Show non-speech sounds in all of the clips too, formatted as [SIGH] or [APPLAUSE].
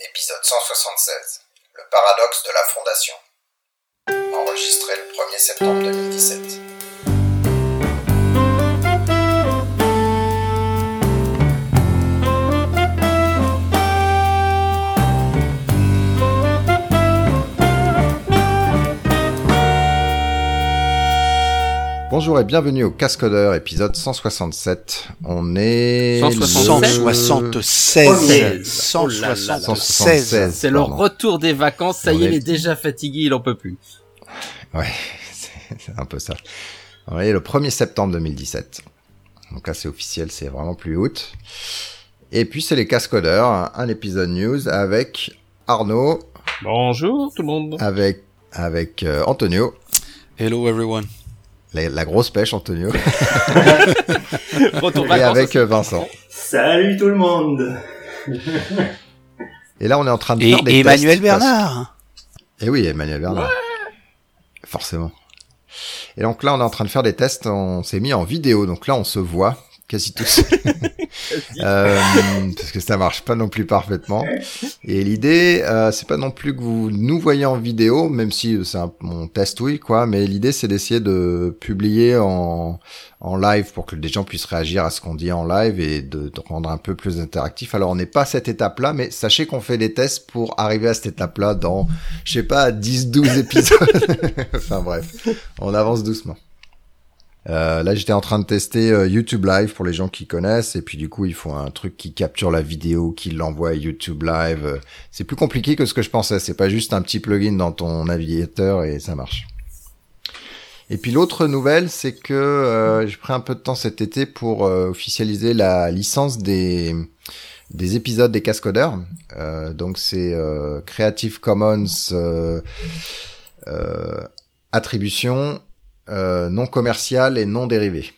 Épisode 176. Le paradoxe de la fondation. Enregistré le 1er septembre 2017. Bonjour et bienvenue au Cascodeur, épisode 167. On est... 176. 176. C'est le retour des vacances, ça y On est, est- il est déjà fatigué, il en peut plus. Ouais, [LAUGHS] c'est un peu ça. On est le 1er septembre 2017. Donc là, c'est officiel, c'est vraiment plus août. Et puis, c'est les Cascodeurs, un, un épisode news avec Arnaud, Bonjour tout le monde. avec, avec euh, Antonio, Hello everyone. La, la grosse pêche Antonio, [LAUGHS] Retour et avec euh, Vincent. Salut tout le monde [LAUGHS] Et là, on est en train de Et faire des Emmanuel tests parce- Bernard. Et oui, Emmanuel Bernard. Forcément. Et donc là, on est en train de faire des tests. On s'est mis en vidéo. Donc là, on se voit quasi tous. [LAUGHS] [LAUGHS] Euh, parce que ça marche pas non plus parfaitement. Et l'idée, euh, c'est pas non plus que vous nous voyez en vidéo, même si c'est un, mon test, oui, quoi. Mais l'idée, c'est d'essayer de publier en, en live pour que des gens puissent réagir à ce qu'on dit en live et de, de rendre un peu plus interactif. Alors, on n'est pas à cette étape-là, mais sachez qu'on fait des tests pour arriver à cette étape-là dans, je sais pas, 10, 12 épisodes. [LAUGHS] enfin bref, on avance doucement. Euh, là, j'étais en train de tester euh, YouTube Live pour les gens qui connaissent, et puis du coup, il faut un truc qui capture la vidéo, qui l'envoie à YouTube Live. Euh, C'est plus compliqué que ce que je pensais. C'est pas juste un petit plugin dans ton navigateur et ça marche. Et puis l'autre nouvelle, c'est que euh, j'ai pris un peu de temps cet été pour officialiser la licence des des épisodes des Cascodeurs. Euh, donc c'est euh, Creative Commons euh, attribution euh, non commercial et non dérivé.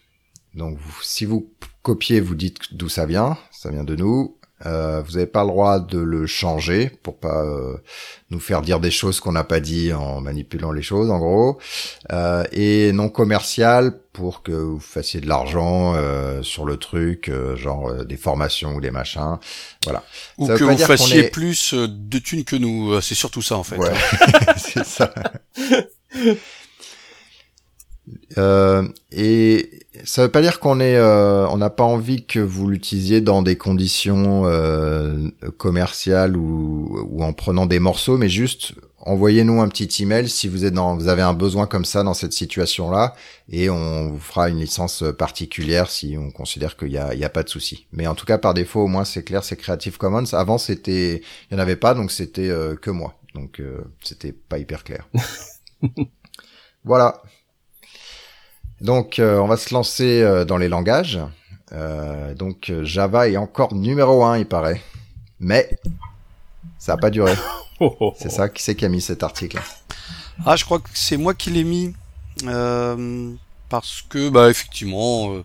Donc vous- si vous copiez, vous dites d'où ça vient, ça vient de nous. Euh, vous n'avez pas le droit de le changer pour pas euh, nous faire dire des choses qu'on n'a pas dit en manipulant les choses, en gros. Euh, et non commercial pour que vous fassiez de l'argent euh, sur le truc, euh, genre euh, des formations ou des machins. Voilà. Ou Ça que vous fassiez est- plus de thunes que nous. C'est surtout ça en fait. Ouais, [LAUGHS] [LAUGHS] c'est ça. [LAUGHS] Euh, et ça veut pas dire qu'on est, euh, on n'a pas envie que vous l'utilisiez dans des conditions euh, commerciales ou, ou en prenant des morceaux, mais juste envoyez-nous un petit email si vous êtes dans, vous avez un besoin comme ça dans cette situation-là, et on vous fera une licence particulière si on considère qu'il y a, il y a pas de souci. Mais en tout cas, par défaut, au moins c'est clair, c'est Creative Commons. Avant, c'était, il y en avait pas, donc c'était euh, que moi, donc euh, c'était pas hyper clair. [LAUGHS] voilà. Donc, euh, on va se lancer euh, dans les langages. Euh, donc, Java est encore numéro un, il paraît. Mais, ça a pas duré. [LAUGHS] Oh, oh, C'est ça, qui c'est qui a mis cet article Ah, je crois que c'est moi qui l'ai mis euh, parce que bah effectivement euh,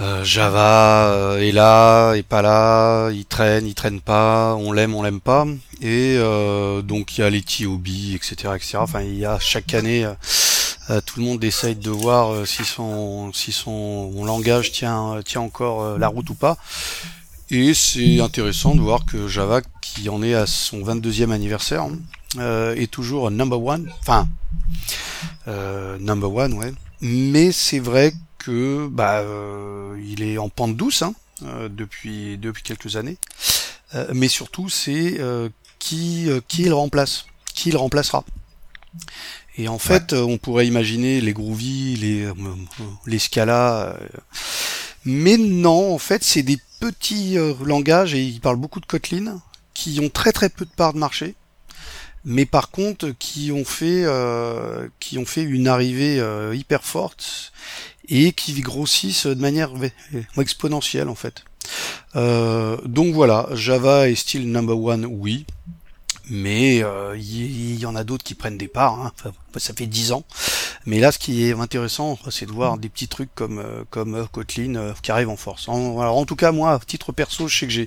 euh, Java est là, est pas là, il traîne, il traîne pas, on l'aime, on l'aime pas, et euh, donc il y a les TOB, etc., etc. Enfin, il y a chaque année. Euh, euh, tout le monde essaye de voir euh, si son si son langage tient tient encore euh, la route ou pas. Et c'est intéressant de voir que Java, qui en est à son 22e anniversaire, euh, est toujours number one. Enfin, euh, number one, ouais. Mais c'est vrai que bah euh, il est en pente douce hein, euh, depuis depuis quelques années. Euh, mais surtout, c'est euh, qui euh, qui le remplace, qui le remplacera. Et en fait, on pourrait imaginer les Groovy, les euh, les Scala, euh, mais non, en fait, c'est des petits euh, langages et ils parlent beaucoup de Kotlin qui ont très très peu de parts de marché, mais par contre qui ont fait euh, qui ont fait une arrivée hyper forte et qui grossissent de manière exponentielle en fait. Euh, donc voilà, Java est still number one, oui. Mais euh, il y, y en a d'autres qui prennent des parts. hein. Enfin, ça fait 10 ans. Mais là, ce qui est intéressant, c'est de voir des petits trucs comme euh, comme euh, Kotlin euh, qui arrivent en force. En, alors en tout cas, moi, à titre perso, je sais que j'ai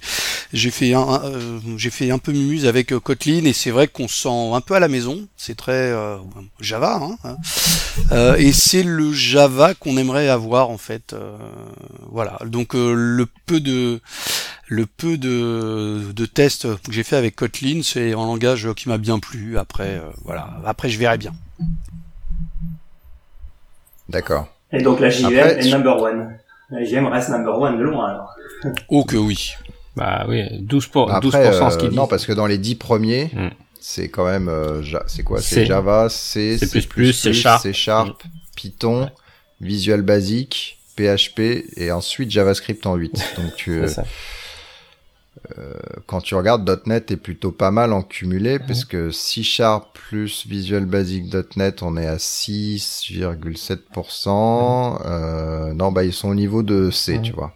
j'ai fait un, un, euh, j'ai fait un peu mumuse avec euh, Kotlin et c'est vrai qu'on se sent un peu à la maison. C'est très euh, Java, hein, hein. Euh, et c'est le Java qu'on aimerait avoir en fait. euh, voilà. Donc euh, le peu de le peu de, de tests que j'ai fait avec Kotlin, c'est un langage qui m'a bien plu. Après, euh, voilà. Après, je verrai bien. D'accord. Et donc la JVM Après, est number one. La JVM reste number one de loin alors. [LAUGHS] Oh que oui. Bah oui, 12%, pour, 12% Après, ce euh, qu'ils disent. non, parce que dans les dix premiers, Hmm. c'est quand même, euh, Ja- c'est quoi? C. C'est Java, C, C++, C++, C Sharp. C Sharp, Python, Visual Basic, PHP et ensuite JavaScript en 8. [LAUGHS] Donc tu, C'est ça. Quand tu regardes .NET est plutôt pas mal en cumulé parce que C Sharp plus Visual Basic .NET on est à 6,7%. Euh, non bah ils sont au niveau de C tu vois.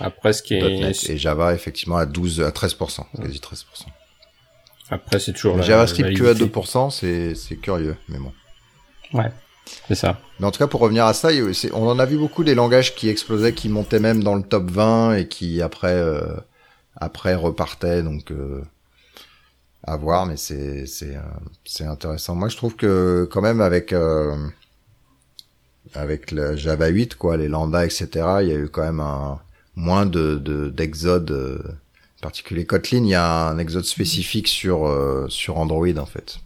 Après, ce qui .NET est, et Java effectivement à 12 à 13%, quasi 13%. après, c'est toujours la, JavaScript que à validité. 2%, c'est c'est curieux mais bon. C'est ça. Mais en tout cas, pour revenir à ça, on en a vu beaucoup des langages qui explosaient, qui montaient même dans le top 20 et qui après euh, après repartaient. Donc euh, à voir, mais c'est c'est euh, c'est intéressant. Moi, je trouve que quand même avec euh, avec le Java 8, quoi, les lambda, etc. Il y a eu quand même un moins de de- d'exode. euh, particulier Kotlin, il y a un exode spécifique sur euh, sur Android en fait.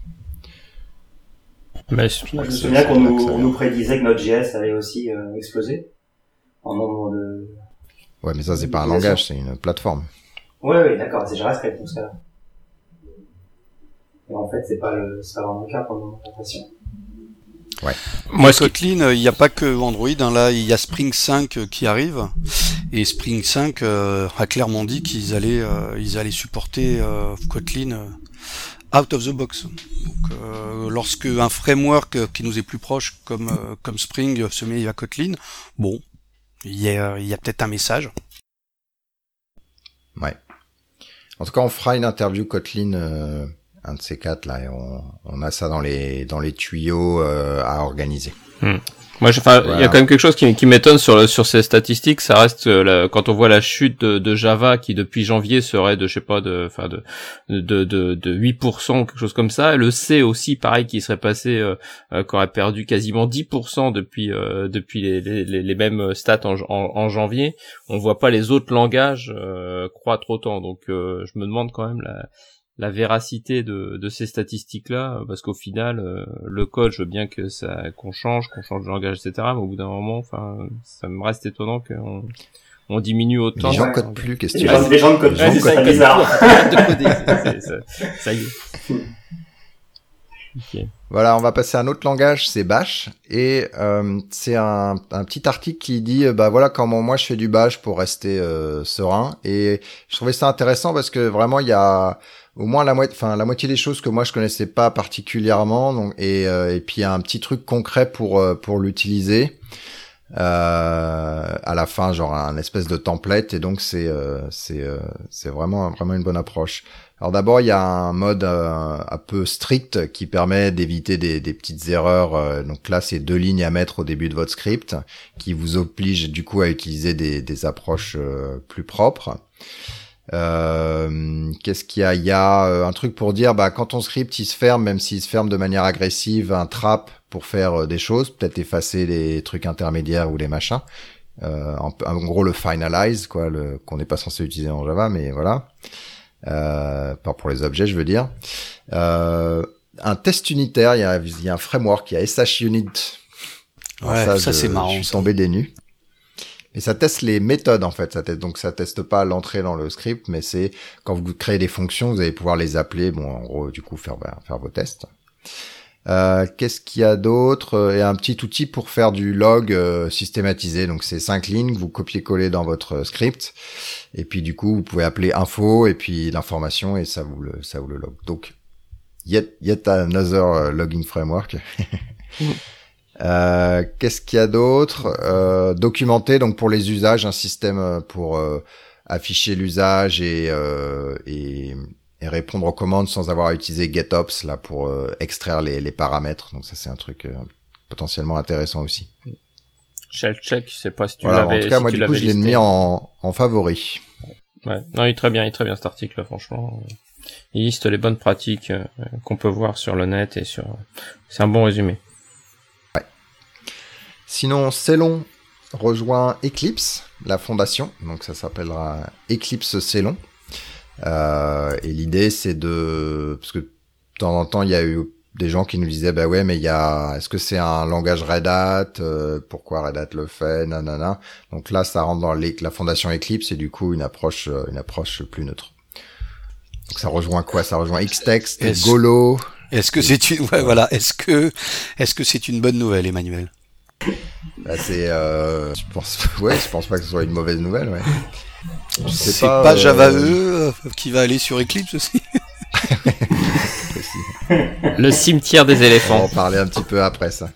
Mais Je me c'est- souviens qu'on nous, nous prédisait que notre JS allait aussi euh, exploser en nombre de. Ouais, mais ça c'est pas un langage, c'est une plateforme. Ouais, ouais, d'accord, c'est JavaScript dans ce cas-là. Et en fait, c'est pas le, c'est pas vraiment le cas pour le moment, j'ai l'impression. moi, Kotlin, euh, il n'y a pas que Android. hein, là, il y a Spring 5 euh, qui arrive. Et Spring 5 euh, a clairement dit qu'ils allaient, euh, ils allaient supporter euh, Kotlin euh, out of the box. Donc, euh, lorsque un framework qui nous est plus proche, comme euh, comme Spring, se met à Kotlin, bon, il y a, il y a peut-être un message. Ouais. En tout cas, on fera une interview Kotlin, euh, un de ces quatre là, et on, on a ça dans les dans les tuyaux euh, à organiser. Moi, il y a quand même quelque chose qui, qui m'étonne sur le- sur ces statistiques. Ça reste euh, la- quand on voit la chute de, de Java qui depuis janvier serait de, je sais pas, de, enfin de de de, de 8% quelque chose comme ça. Et le C aussi, pareil, qui serait passé, euh, euh, qui aurait perdu quasiment 10% depuis euh, depuis les, les, les- les mêmes stats en, en, en janvier. On voit pas les autres langages euh, croître autant. Donc, euh, je me demande quand même la la véracité de, de ces statistiques-là, parce qu'au final, euh, le code, je veux bien que ça qu'on change, qu'on change de langage, etc. Mais au bout d'un moment, enfin, ça me reste étonnant qu'on on diminue autant. les gens ouais. codent plus, qu'est-ce que Les tu les gens de code, Les gens c'est codent ça plus. bizarre. C'est- ça- [LAUGHS] ça y est. [LAUGHS] Voilà, on va passer à un autre langage, c'est Bash, et euh, c'est un, un petit article qui dit, euh, bah voilà comment moi je fais du Bash pour rester euh, serein, et je trouvais ça intéressant parce que vraiment il y a au moins la moitié, enfin la moitié des choses que moi je connaissais pas particulièrement, donc et euh, et puis il y a un petit truc concret pour euh, pour l'utiliser. Euh, à la fin, genre un espèce de template, et donc c'est c'est c'est vraiment vraiment une bonne approche. Alors d'abord, il y a un mode euh, un peu strict qui permet d'éviter des, des petites erreurs. euh, donc là, c'est deux lignes à mettre au début de votre script, qui vous oblige du coup à utiliser des, des approches euh, plus propres. Euh, Qu'est-ce qu'il y a? Il y a euh, un truc pour dire, bah quand ton script il se ferme, même s'il se ferme de manière agressive, un trap pour faire euh, des choses, peut-être effacer les trucs intermédiaires ou les machins. En, en gros, le finalize, quoi, qu'on n'est pas censé utiliser en Java, mais voilà. Euh, pas pour les objets, je veux dire. Euh, un test unitaire, il y a, il y a un framework, il y a SH Unit. Alors Ouais, ça, c'est marrant, Je suis ça. tombé des nues. Et ça teste les méthodes en fait. Ça teste, donc ça teste pas l'entrée dans le script, mais c'est quand vous créez des fonctions, vous allez pouvoir les appeler. Bon, en gros, du coup, faire faire vos tests. Euh, Qu'est-ce qu'il y a d'autre Et un petit outil pour faire du log euh, systématisé. Donc c'est cinq lignes que vous copiez-collez dans votre script. Et puis du coup, vous pouvez appeler info et puis l'information et ça vous le ça vous le log. Donc yet yet another euh, logging framework. [LAUGHS] Euh, Qu'est-ce qu'il y a d'autre euh, Documenter donc pour les usages un système euh, pour euh, afficher l'usage et, euh, et et répondre aux commandes sans avoir à utiliser getops là pour euh, extraire les, les paramètres. Donc ça c'est un truc euh, potentiellement intéressant aussi. Shell check, je sais pas si tu Voilà, en l'avais. tout cas si moi du coup je l'ai mis en, en favori. Ouais. Non, il est très bien, il est très bien cet article, franchement. Il liste les bonnes pratiques euh, qu'on peut voir sur le net et sur. C'est un bon résumé. Sinon c'est long. rejoint Eclipse, la fondation. Donc ça s'appellera Eclipse Célon. Euh, et l'idée c'est de parce que de temps en temps il y a eu des gens qui nous disaient bah ouais mais il y a est-ce que c'est un langage Red Hat euh, pourquoi Red Hat le fait nanana. Donc là ça rentre dans la fondation Eclipse et du coup une approche euh, une approche plus neutre. Donc ça rejoint quoi? Ça rejoint Xtext Golo. Est-ce que c'est une ouais, voilà. Est-ce que est-ce que c'est une bonne nouvelle Emmanuel? Bah, c'est euh, je pense [LAUGHS] ouais je pense pas que ce soit une mauvaise nouvelle ouais C'est pas, euh, Java E euh, qui va aller sur Eclipse aussi. [LAUGHS] Le cimetière des On va en éléphants. parler un petit peu après ça.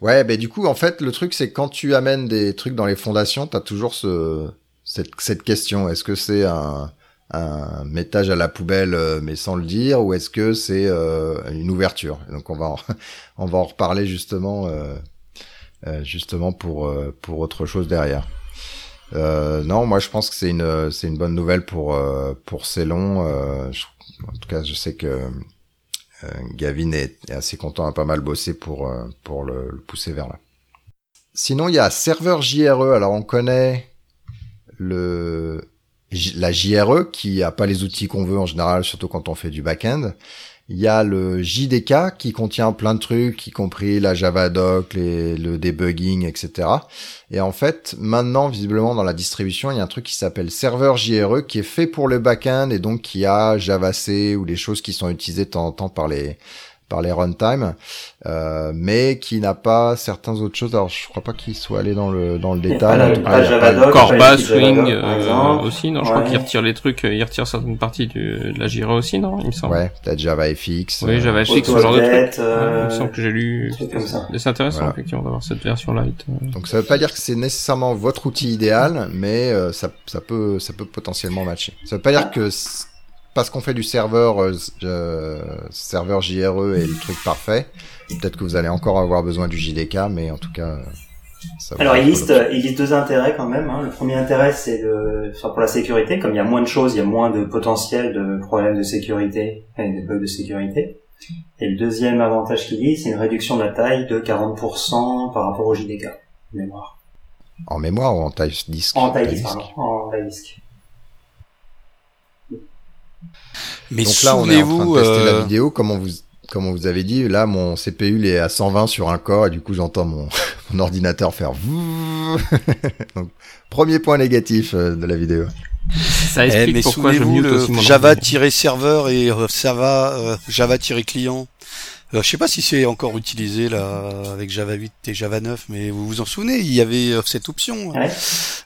Ouais, ben du coup, en fait, le truc, c'est quand tu amènes des trucs dans les fondations, t'as toujours ce, cette, cette question. Est-ce que c'est un, un mettage à la poubelle, euh, mais sans le dire, ou est-ce que c'est euh, une ouverture? Donc, on va en, [LAUGHS] on va en reparler justement, euh, justement pour pour autre chose derrière. Euh, non, moi, je pense que c'est une c'est une bonne nouvelle pour euh, pour Célon. Euh, je- en tout cas, je sais que euh, Gavin est, assez content, a pas mal bossé pour euh, pour le, pousser vers là. Sinon, il y a serveur JRE. Alors, on connaît le la JRE qui a pas les outils qu'on veut en général, surtout quand on fait du back-end. Il y a le JDK qui contient plein de trucs, y compris la Javadoc, les, le debugging, etc. Et en fait, maintenant, visiblement, dans la distribution, il y a un truc qui s'appelle serveur JRE qui est fait pour le back-end et donc qui a JavaC ou les choses qui sont utilisées de temps en temps par les par les runtime, euh, mais qui n'a pas certaines autres choses. Alors, je crois pas qu'il soit allé dans le dans le détail. pas En la- tout pas cas, il y a pas de- Javadoc. Corba, Swing euh, aussi, non Je crois Ouais. qu'il retire les trucs, euh, il retire certaines parties du, de la Jira aussi, non Il me semble. Ouais, peut-être JavaFX. Oui, euh, Java FX, ce genre de truc. euh, il me semble que j'ai lu. C'est intéressant, Voilà. effectivement, d'avoir cette version light. Donc ça veut pas dire que c'est nécessairement votre outil idéal, mais euh, ça, ça peut ça peut potentiellement matcher. Ça veut pas dire que parce qu'on fait du serveur euh, euh, serveur JRE et le truc parfait, peut-être que vous allez encore avoir besoin du JDK, mais en tout cas. euh, Ça Alors, il liste, il liste deux intérêts quand même. Hein. Le premier intérêt, c'est enfin, pour la sécurité. Comme il y a moins de choses, il y a moins de potentiel de problèmes de sécurité et de bugs de sécurité. Et le deuxième avantage qu'il dit, c'est une réduction de la taille de 40% par rapport au JDK. Mémoire. En mémoire ou en taille disque? En taille Taille disque, pardon. En taille disque. Mais Donc là, on est en train de tester la euh, vidéo. Comme on vous, comme on vous avait dit, là, mon CPU il est à 120 sur un corps et du coup, j'entends mon, [LAUGHS] mon ordinateur faire. [LAUGHS] Donc, premier point négatif euh, de la vidéo. Ça Eh, explique mais pourquoi je le Java-serveur et euh, Java, euh, Java-client. Euh, je sais pas si c'est encore utilisé là avec Java 8 et Java 9, mais vous vous en souvenez, il y avait euh, cette option. Ouais.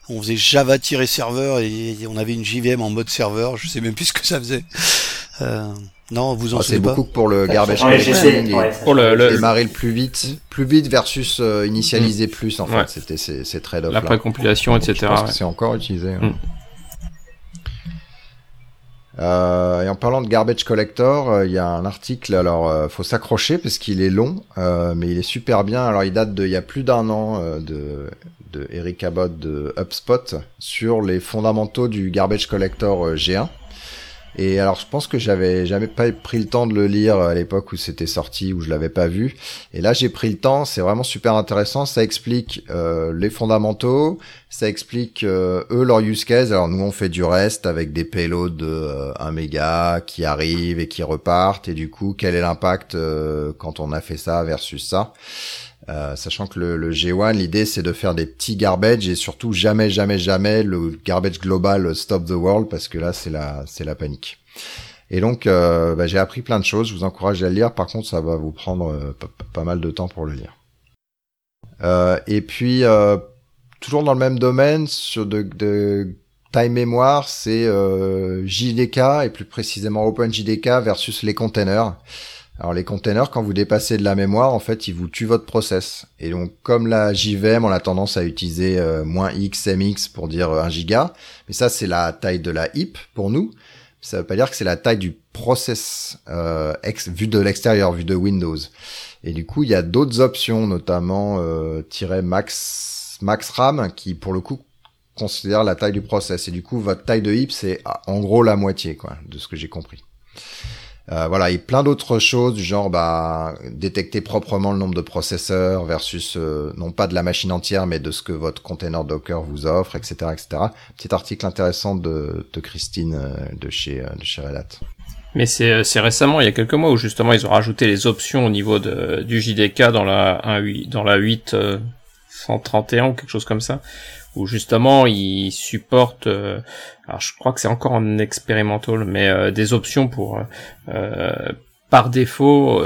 On faisait Java-serveur et on avait une JVM en mode serveur. Je sais même plus ce que ça faisait. Euh, non, vous en Ah, c'est souvenez pas beaucoup pour le garbage Ouais, collecting ouais, Pour le, le, démarrer le plus vite, plus vite versus euh, initialiser plus en fait. Ouais. C'était ces, ces trade-offs la précompilation, etc. C'est encore utilisé. hein. Euh, et en parlant de garbage collector, euh, il y a un article. Alors, euh, faut s'accrocher parce qu'il est long, euh, mais il est super bien. Alors, il date de il y a plus d'un an de de Eric Abbott de HubSpot sur les fondamentaux du garbage collector euh, G1. Et alors, je pense que j'avais jamais pas pris le temps de le lire à l'époque où c'était sorti, où je l'avais pas vu. Et là, j'ai pris le temps. C'est vraiment super intéressant. Ça explique euh, les fondamentaux. Ça explique euh, eux leur use case. Alors nous, on fait du reste avec des payloads de euh, 1 méga qui arrivent et qui repartent. Et du coup, quel est l'impact euh, quand on a fait ça versus ça? Euh, sachant que le, le G1, l'idée c'est de faire des petits garbage et surtout jamais, jamais, jamais le garbage global stop the world parce que là c'est la, c'est la panique. Et donc euh, bah, j'ai appris plein de choses. Je vous encourage à le lire. Par contre, ça va vous prendre euh, pas, mal de temps pour le lire. Et puis toujours dans le même domaine sur de, de time mémoire, c'est JDK et plus précisément OpenJDK versus les containers. Alors les containers, quand vous dépassez de la mémoire, en fait, ils vous tuent votre process. Et donc, comme la JVM, on a tendance à utiliser euh, moins X, pour dire euh, 1 giga. Mais ça, c'est la taille de la heap pour nous. Ça veut pas dire que c'est la taille du process euh, vu de l'extérieur, vu de Windows. Et du coup, il y a d'autres options, notamment euh, max max RAM, qui pour le coup considère la taille du process. Et du coup, votre taille de heap, c'est en gros la moitié, quoi, de ce que j'ai compris. Euh, voilà, et plein d'autres choses, du genre bah, détecter proprement le nombre de processeurs versus euh, non pas de la machine entière, mais de ce que votre container Docker vous offre, etc., etc. Petit article intéressant de, de Christine euh, de chez de chez Red Hat. Mais c'est c'est récemment, il y a quelques mois, où justement ils ont rajouté les options au niveau de, du JDK dans la 1, dans la 8 131 ou quelque chose comme ça, où justement ils supportent, euh, alors je crois que c'est encore en expérimental, mais euh, des options pour euh, par défaut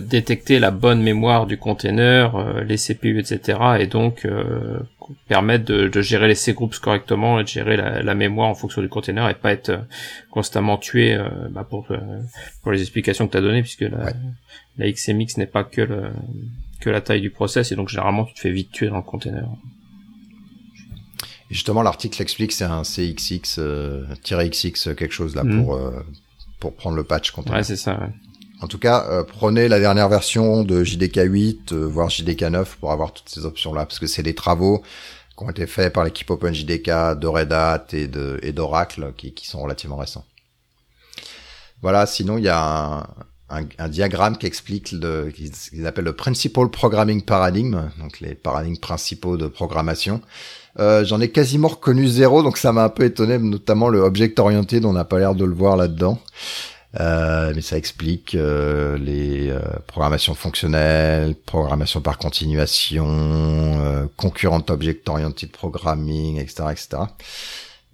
détecter la bonne mémoire du container, les CPU, etc. et donc permettre de, gérer les C-groups correctement et de gérer la, mémoire en fonction du container et pas être constamment tué bah, pour pour les explications que tu as données puisque la, la XMX n'est pas que le que la taille du process et donc généralement tu te fais vite tuer dans le container justement, l'article explique c'est un CXX euh, XX quelque chose là mhm. pour euh, pour prendre le patch container. Ouais, c'est ça. En tout cas, euh, prenez la dernière version de JDK 8, voire JDK 9 pour avoir toutes ces options là, parce que c'est des travaux qui ont été faits par l'équipe OpenJDK de Red Hat et de et d'Oracle qui, qui sont relativement récents. Voilà. Sinon, il y a un, un, un, diagramme qui explique le qu'ils appellent le Principal Programming Paradigm, donc les paradigmes principaux de programmation. Euh, J'en ai quasiment reconnu zéro, donc ça m'a un peu étonné, notamment le object orienté, dont on n'a pas l'air de le voir là-dedans. Euh, mais ça explique euh, les euh, programmations fonctionnelles, programmation par continuation, concurrent object oriented programming, etc., etc.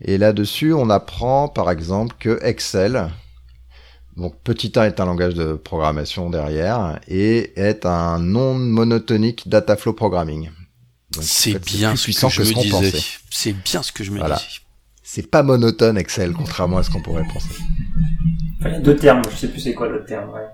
Et là-dessus, on apprend par exemple que Excel, donc petit 1 est un langage de programmation derrière et est un non monotonique data flow programming. C'est bien ce que, je me disais. C'est bien ce que je me disais. C'est pas monotone Excel, contrairement à ce qu'on pourrait penser. il y a deux termes, je sais plus c'est quoi l'autre terme, ouais.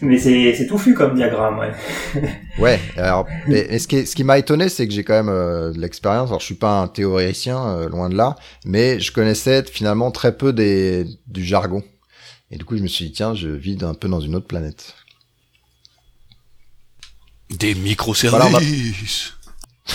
Mais c'est, touffu comme diagramme, ouais. [LAUGHS] ouais, alors, mais, ce qui, ce qui m'a étonné, c'est que j'ai quand même euh, de l'expérience. Alors, je suis pas un théoricien, euh, loin de là, mais je connaissais finalement très peu des, du jargon. Et du coup, je me suis dit, tiens, je vis un peu dans une autre planète. Des microservices. [LAUGHS]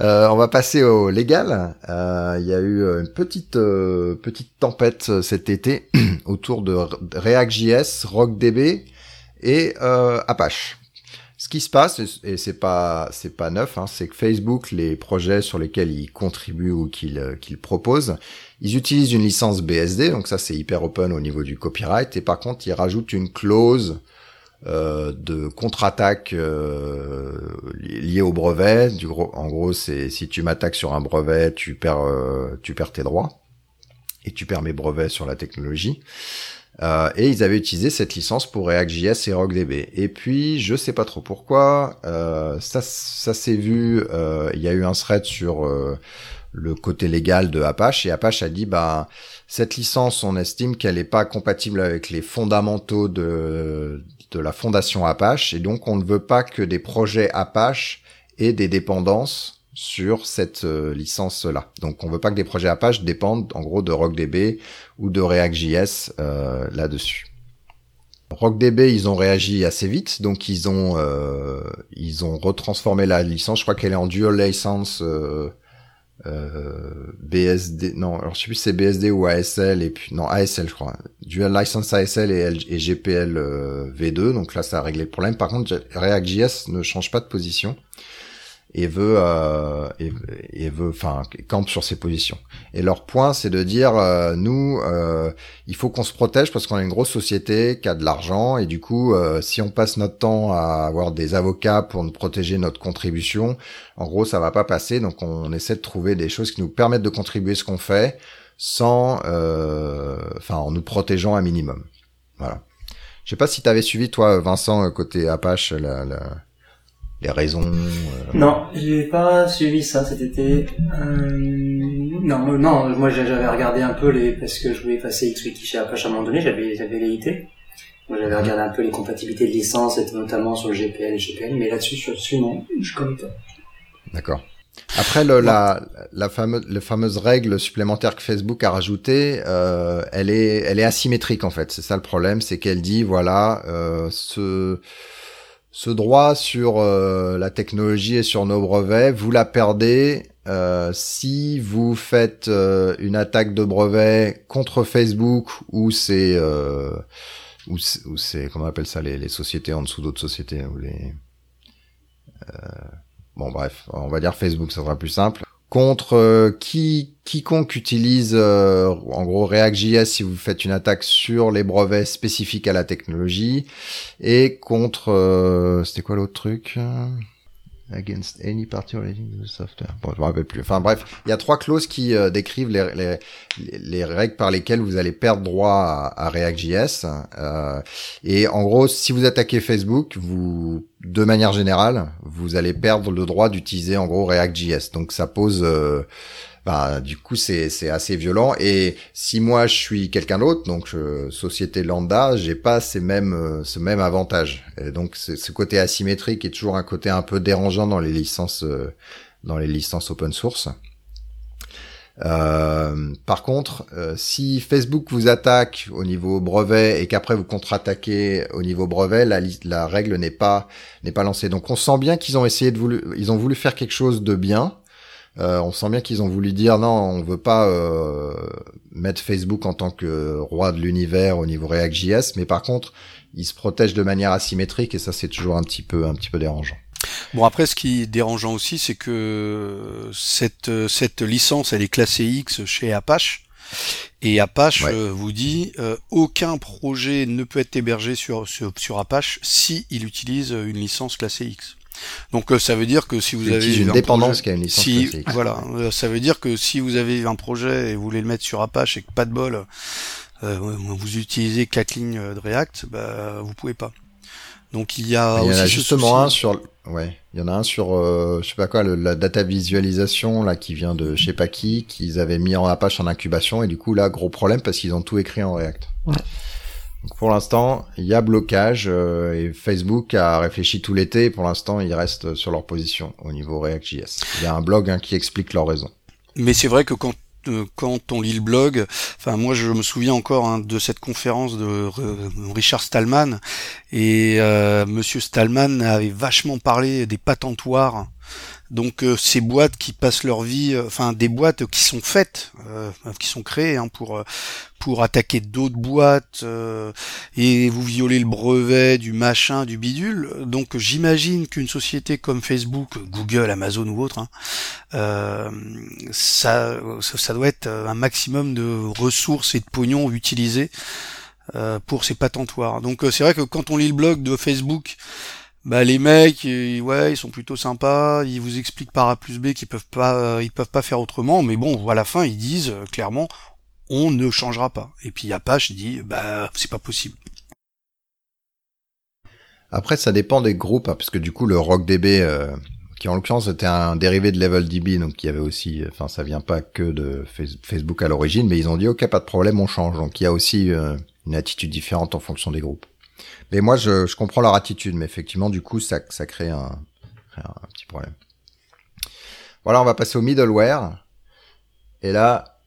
Euh, on va passer au légal. Euh, il y a eu une petite euh, petite tempête cet été [CLEARS THROAT] autour de React.js, RockDB et Apache. Ce qui se passe, et c'est pas c'est pas neuf, hein, c'est que Facebook, les projets sur lesquels ils contribuent ou qu'ils qu'ils proposent, ils utilisent une licence BSD, donc ça c'est hyper open au niveau du copyright, et par contre ils rajoutent une clause de contre-attaque euh, liée au brevet. Du gros, en gros, c'est si tu m'attaques sur un brevet, tu perds, euh, tu perds tes droits et tu perds mes brevets sur la technologie. Euh, et ils avaient utilisé cette licence pour React.js et RockDB. Et puis, je sais pas trop pourquoi, ça, ça s'est vu. Il y a eu un thread sur le côté légal de Apache et Apache a dit bah cette licence on estime qu'elle n'est pas compatible avec les fondamentaux de de la fondation Apache et donc on ne veut pas que des projets Apache aient des dépendances sur cette euh, licence-là. Donc on veut pas que des projets Apache dépendent en gros de RockDB ou de React.js euh, là-dessus. RockDB, ils ont réagi assez vite, donc ils ont euh, ils ont retransformé la licence. Je crois qu'elle est en dual license euh, BSD, non, alors je sais plus si c'est BSD ou ASL et puis non ASL je crois. Dual license ASL et, GPL euh, V2, donc là ça a réglé le problème. Par contre, React.js ne change pas de position et veut euh, et, veut enfin campe sur ses positions. Et leur point c'est de dire euh, nous euh, il faut qu'on se protège parce qu'on est une grosse société qui a de l'argent et du coup euh, si on passe notre temps à avoir des avocats pour nous protéger notre contribution, en gros ça va pas passer donc on essaie de trouver des choses qui nous permettent de contribuer ce qu'on fait sans euh, enfin en nous protégeant un minimum. Voilà. Je sais pas si tu avais suivi toi Vincent côté Apache la, la les raisons euh... Non, j'ai pas suivi ça cet été. Euh... Non, non, moi j'avais regardé un peu les parce que je voulais passer XWiki chez Apache à un moment donné, j'avais j'avais les Moi j'avais regardé un peu les compatibilités de licence, notamment sur le GPL et le GPL, mais là-dessus, sur non, je connais pas. D'accord. Après, le, la, la, fameuse, la fameuse règle supplémentaire que Facebook a rajoutée, euh, elle est, elle est asymétrique en fait. C'est ça le problème, c'est qu'elle dit voilà, euh, ce ce droit sur euh, la technologie et sur nos brevets, vous la perdez euh, si vous faites euh, une attaque de brevet contre Facebook ou c'est euh, ou c'est comment on appelle ça les, les sociétés en dessous d'autres sociétés ou les bon bref on va dire Facebook ça sera plus simple contre euh, qui quiconque utilise euh, en gros React.js si vous faites une attaque sur les brevets spécifiques à la technologie et contre euh, c'était quoi l'autre truc against any party relating to the software? Bon, je me rappelle plus. Enfin bref, il y a trois clauses qui euh, décrivent les, les, les, règles par lesquelles vous allez perdre droit à, à React.js. Euh, et en gros, si vous attaquez Facebook, vous, de manière générale, vous allez perdre le droit d'utiliser en gros React.js. Donc ça pose euh, bah, du coup c'est assez violent. Et si moi je suis quelqu'un d'autre donc société lambda j'ai pas ces mêmes euh, ce même avantage. Donc ce côté asymétrique est toujours un côté un peu dérangeant dans les licences euh, dans les licences open source euh, par contre, si Facebook vous attaque au niveau brevet et qu'après vous contre-attaquez au niveau brevet, la, règle n'est pas n'est pas lancée. Donc on sent bien qu'ils ont essayé de voulu, ils ont voulu faire quelque chose de bien, euh, on sent bien qu'ils ont voulu dire non, on veut pas euh, mettre Facebook en tant que roi de l'univers au niveau React.js, mais par contre, ils se protègent de manière asymétrique et ça c'est toujours un petit peu un petit peu dérangeant. Bon après, ce qui est dérangeant aussi, c'est que cette cette licence, elle est classée X chez Apache. Et Apache euh, vous dit aucun projet ne peut être hébergé sur, sur, sur Apache si il utilise une licence classée X. Donc euh, ça veut dire que si vous avez une dépendance qui a une licence si, voilà, euh, ça veut dire que si vous avez un projet et vous voulez le mettre sur Apache et que pas de bol, euh, vous utilisez quatre lignes de React, bah vous pouvez pas. Donc il y a, il y en a justement un sur ouais, il y en a un sur euh, je sais pas quoi la data visualisation là qui vient de je sais pas qui qu'ils avaient mis en Apache en incubation et du coup là gros problème parce qu'ils ont tout écrit en React. Ouais. Donc pour l'instant, il y a blocage euh, et Facebook a réfléchi tout l'été. Pour l'instant, ils restent sur leur position au niveau React.js. Il y a un blog hein, qui explique leurs raisons. Mais c'est vrai que quand quand on lit le blog, enfin moi je me souviens encore hein, de cette conférence de Richard Stallman. Et euh, Monsieur Stallman avait vachement parlé des patentoires donc euh, ces boîtes qui passent leur vie, euh, enfin des boîtes qui sont faites, euh, qui sont créées hein, pour pour attaquer d'autres boîtes et vous violer le brevet du machin, du bidule. Donc j'imagine qu'une société comme Facebook, Google, Amazon ou autre, hein, ça, ça doit être un maximum de ressources et de pognon utilisés pour ces patentoires. Donc c'est vrai que quand on lit le blog de Facebook bah les mecs ouais ils sont plutôt sympas. Ils vous expliquent par A plus B qu'ils peuvent pas euh, ils peuvent pas faire autrement. Mais bon à la fin ils disent euh, clairement on ne changera pas. Et puis Apache dit bah c'est pas possible. Après ça dépend des groupes hein, parce que du coup le RockDB euh, qui en l'occurrence était un dérivé de LevelDB donc il y avait aussi enfin ça vient pas que de Facebook à l'origine mais ils ont dit ok pas de problème on change. Donc il y a aussi une attitude différente en fonction des groupes mais moi, je, je comprends leur attitude, mais effectivement, du coup, ça, ça crée un, un petit problème. Voilà, on va passer au middleware. Et là,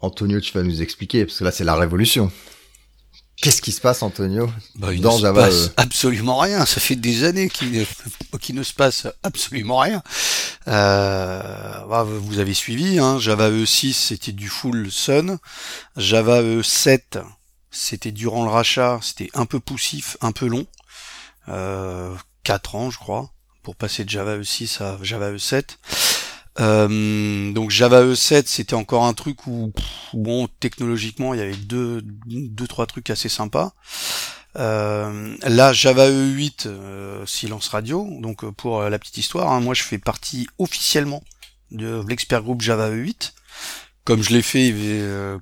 Antonio, tu vas nous expliquer, parce que là, c'est la révolution. Qu'est-ce qui se passe, Antonio bah, Il dans ne Java, se passe euh absolument rien. Ça fait des années qu'il ne, qu'il ne se passe absolument rien. Euh, bah, vous avez suivi, hein, Java E6, c'était du full Sun. Java E7, c'était durant le rachat, c'était un peu poussif, un peu long. Euh, 4 ans, je crois, pour passer de Java E6 à Java E7. Euh, donc Java E7, c'était encore un truc où, bon, technologiquement, il y avait deux, deux trois trucs assez sympas. Euh, là, Java E8, euh, silence radio. Donc euh, pour la petite histoire, hein, moi je fais partie officiellement de l'expert groupe Java E8, comme je l'ai fait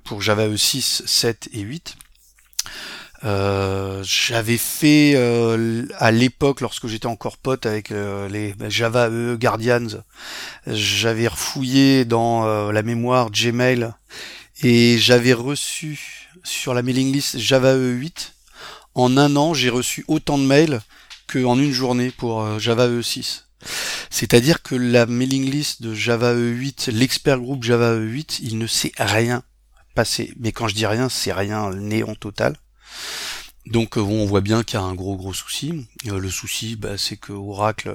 pour Java E6, 7 et 8. Euh, j'avais fait euh, à l'époque, lorsque j'étais encore pote avec euh, les Java E Guardians, j'avais refouillé dans la mémoire Gmail et j'avais reçu sur la mailing list Java E8. En un an, j'ai reçu autant de mails qu'en une journée pour Java E6. C'est-à-dire que la mailing list de Java E8, l'expert groupe Java E8, il ne sait rien Mais quand je dis rien, c'est rien néant total. Donc euh, on voit bien qu'il y a un gros gros souci. Euh, le souci, bah, c'est que Oracle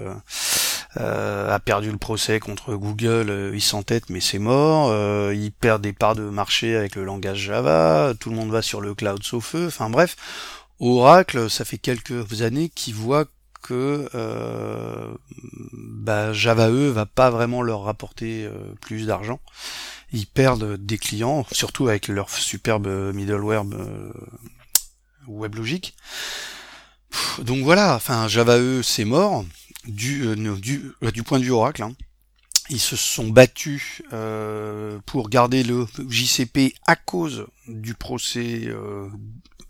a perdu le procès contre Google, il s'entête mais c'est mort, il perd des parts de marché avec le langage Java, tout le monde va sur le cloud sauf eux, enfin bref, Oracle, ça fait quelques années qu'il voit que euh, bah, Java E va pas vraiment leur rapporter euh, plus d'argent. Ils perdent des clients, surtout avec leur superbe middleware euh, WebLogic. Donc voilà, enfin Java E c'est mort du, euh, du, du point de vue Oracle. Hein. Ils se sont battus pour garder le JCP à cause du procès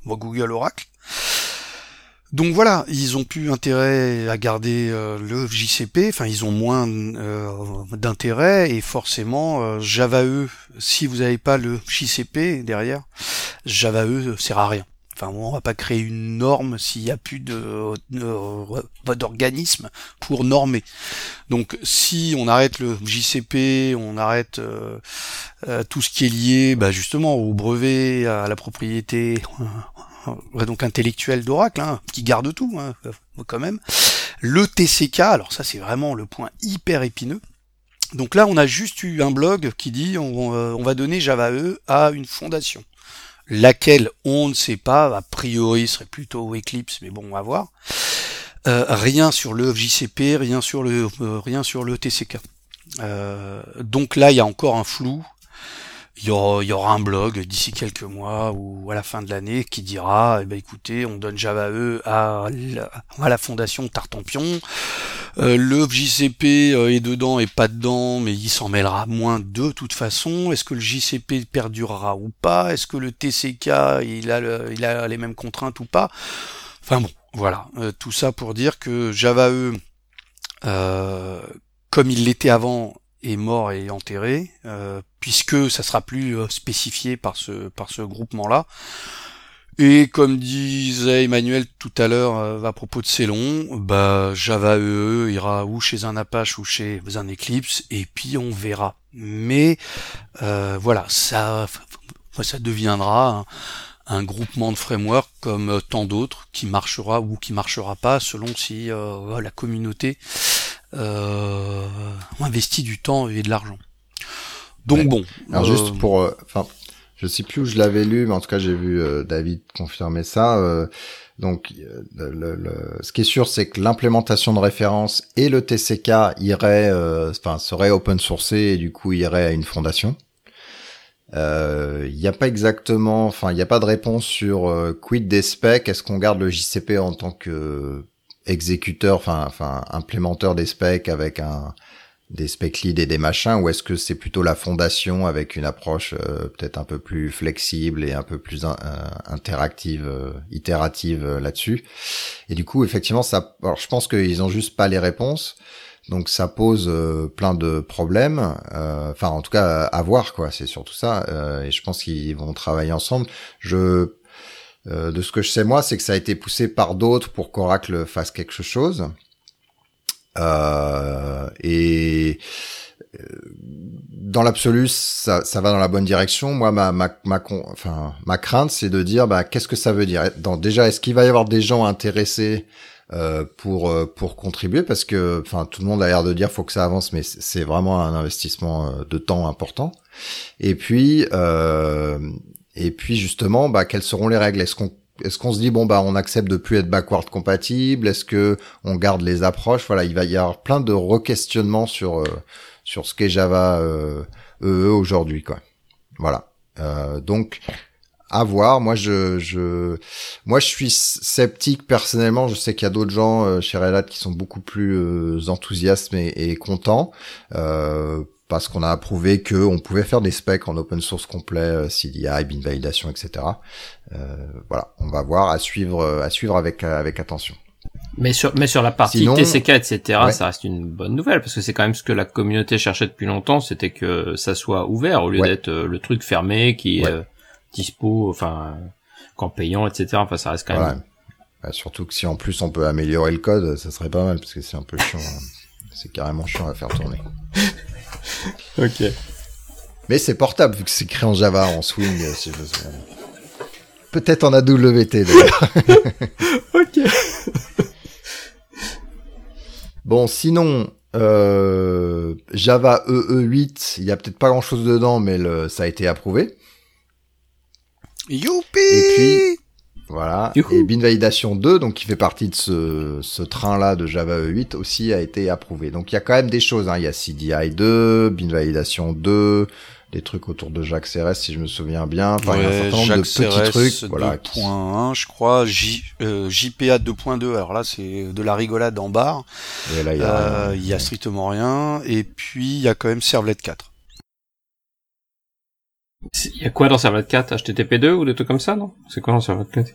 Google Oracle. Donc voilà, ils ont plus intérêt à garder euh, le JCP, enfin ils ont moins euh, d'intérêt et forcément euh, Java E, si vous n'avez pas le JCP derrière, Java E sert à rien. Enfin on va pas créer une norme s'il n'y a plus de, d'organisme pour normer. Donc si on arrête le JCP, on arrête tout ce qui est lié bah, justement au brevet, à la propriété donc intellectuel d'Oracle, hein, qui garde tout, hein, quand même. Le TCK, alors ça c'est vraiment le point hyper épineux. Donc là, on a juste eu un blog qui dit on, euh, va donner Java E à une fondation, laquelle on ne sait pas, a priori serait plutôt Eclipse, mais bon, on va voir. Euh, rien sur le JCP, euh, rien sur le TCK. donc là, il y a encore un flou il y, aura, un blog d'ici quelques mois ou à la fin de l'année qui dira eh ben écoutez on donne Java E à la, à la fondation Tartampion. Euh, le JCP euh, est dedans et pas dedans mais il s'en mêlera moins de toute façon. Est-ce que le JCP perdurera ou pas? Est-ce que le TCK il a, il a les mêmes contraintes ou pas? Enfin bon voilà. Euh, tout ça pour dire que Java E comme il l'était avant est mort et enterré, euh, puisque ça sera plus euh, spécifié par ce par ce groupement-là. Et comme disait Emmanuel tout à l'heure euh, à propos de Célon, bah Java EE e ira ou chez un Apache ou chez un Eclipse, et puis on verra. Mais voilà, ça ça deviendra un, groupement de framework comme tant d'autres qui marchera ou qui marchera pas selon si la communauté euh, investi du temps et de l'argent. Donc bon. Alors juste euh, pour, euh, enfin, je sais plus où je l'avais lu, mais en tout cas j'ai vu euh, David confirmer ça. donc, le, le, ce qui est sûr, c'est que l'implémentation de référence et le TCK irait, enfin, serait open sourcé et du coup irait à une fondation. Il n'y a pas exactement, enfin, il n'y a pas de réponse sur quid des specs. Est-ce qu'on garde le JCP en tant que exécuteur, enfin, enfin, implémenteur des specs avec un des spec leads et des machins, ou est-ce que c'est plutôt la fondation avec une approche euh, peut-être un peu plus flexible et un peu plus euh, interactive, euh, itérative là-dessus? Et du coup, effectivement, ça, alors je pense qu'ils ont juste pas les réponses. Donc ça pose plein de problèmes, enfin en tout cas à voir quoi, c'est surtout ça. et je pense qu'ils vont travailler ensemble. Je euh, de ce que je sais moi, c'est que ça a été poussé par d'autres pour qu'Oracle fasse quelque chose. Euh, et euh, dans l'absolu, ça, ça, va dans la bonne direction. Moi, ma, ma, ma, enfin, ma crainte, c'est de dire, bah, qu'est-ce que ça veut dire? Déjà, est-ce qu'il va y avoir des gens intéressés euh, pour pour contribuer? Parce que, enfin, tout le monde a l'air de dire, faut que ça avance, mais c'est vraiment un investissement de temps important. Et puis, euh, et puis justement, bah, quelles seront les règles? Est-ce qu'on est-ce qu'on se dit bon bah on accepte de plus être backward compatible? Est-ce que on garde les approches? Voilà, il va y avoir plein de re-questionnements sur euh, sur ce qu'est Java euh, EE aujourd'hui quoi. Voilà. Euh, donc à voir. Moi je je moi je suis sceptique personnellement. Je sais qu'il y a d'autres gens euh, chez Red Hat qui sont beaucoup plus euh, enthousiastes et, et contents. Euh, parce qu'on a approuvé qu'on pouvait faire des specs en open source complet, euh, CDI, bin validation, etc. Euh, voilà, on va voir, à suivre, euh, à suivre avec avec attention. Mais sur, mais sur la partie TCK, etc., ça reste une bonne nouvelle, parce que c'est quand même ce que la communauté cherchait depuis longtemps, c'était que ça soit ouvert, au lieu d'être le truc fermé, qui est dispo, enfin, qu'en payant, etc. Enfin, ça reste quand même... Bah, surtout que si en plus on peut améliorer le code, ça serait pas mal, parce que c'est un peu chiant. Hein. C'est carrément chiant à faire tourner. [LAUGHS] [LAUGHS] ok. Mais c'est portable vu que c'est créé en Java, en Swing. Peut-être en AWT d'ailleurs. [LAUGHS] ok. [LAUGHS] bon, sinon, Euh, Java EE8, il y a peut-être pas grand-chose dedans, mais le, ça a été approuvé. Youpi Et puis, voilà. Youhou. Et Binvalidation 2, donc qui fait partie de ce, ce train-là de Java E8 aussi a été approuvé. Donc il y a quand même des choses. Hein. Il y a CDI 2, Binvalidation 2, des trucs autour de Jacques CRS si je me souviens bien. Enfin, il y a un certain nombre de petits trucs. Voilà, qui- 2.1, je crois, J, euh, JPA 2.2, alors là c'est de la rigolade en barre, il y a, Euh, il y a strictement rien, et puis il y a quand même Servlet 4. Il y a quoi dans Servlet 4 HTTP2 ou des trucs comme ça, non? C'est quoi dans Servlet 4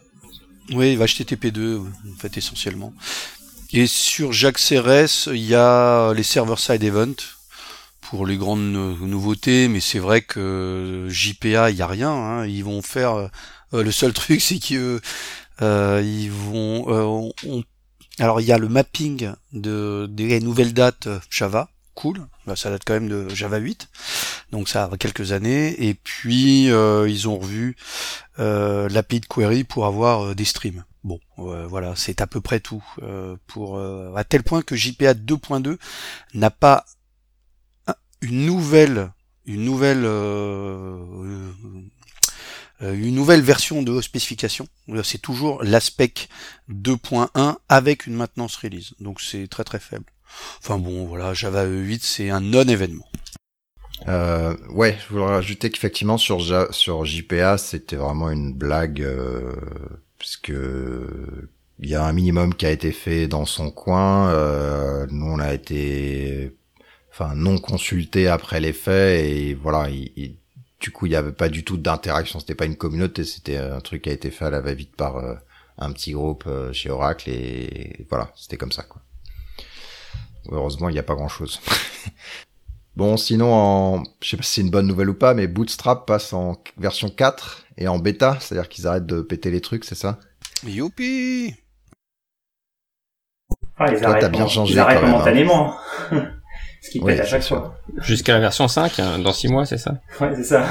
Oui, HTTP2, en fait, essentiellement. Et sur Jacques CRS, il y a les server-side events pour les grandes nou- nouveautés, mais c'est vrai que JPA, il y a rien. hein. Ils vont faire... euh, le seul [LAUGHS] truc, c'est que euh, ils vont... euh, on- on- alors, il y a le mapping de, des nouvelles dates euh, Java. Cool. Bah, ça date quand même de Java 8. Donc ça a quelques années. Et puis, euh, ils ont revu euh, l'API de query pour avoir euh, des streams. Bon, euh, voilà, c'est à peu près tout. euh, pour à tel point que JPA 2.2 n'a pas un- une nouvelle, une nouvelle, une nouvelle version de spécification. C'est toujours l'aspect 2.1 avec une maintenance release. Donc c'est très très faible. Enfin bon, voilà, Java E8 c'est un non-événement. Euh, ouais, je voudrais rajouter qu'effectivement sur sur JPA, c'était vraiment une blague euh, puisque il y a un minimum qui a été fait dans son coin. Euh, nous, on a été, enfin, non consulté après les faits et voilà. il- il- du coup, il n'y avait pas du tout d'interaction. C'était pas une communauté, c'était un truc qui a été fait à la va-vite par euh, un petit groupe euh, chez Oracle et voilà, c'était comme ça quoi. Heureusement, il n'y a pas grand-chose. [LAUGHS] Bon, sinon, en... je sais pas si c'est une bonne nouvelle ou pas, mais Bootstrap passe en version 4 et en bêta, c'est-à-dire qu'ils arrêtent de péter les trucs, c'est ça? Youpi Ah, ils Toi, arrêtent, t'as bien changé, ils arrêtent quand même, hein. momentanément. [LAUGHS] Ce qui Oui, pète à chaque fois. Jusqu'à la version 5, hein, dans 6 mois, c'est ça? Ouais, c'est ça.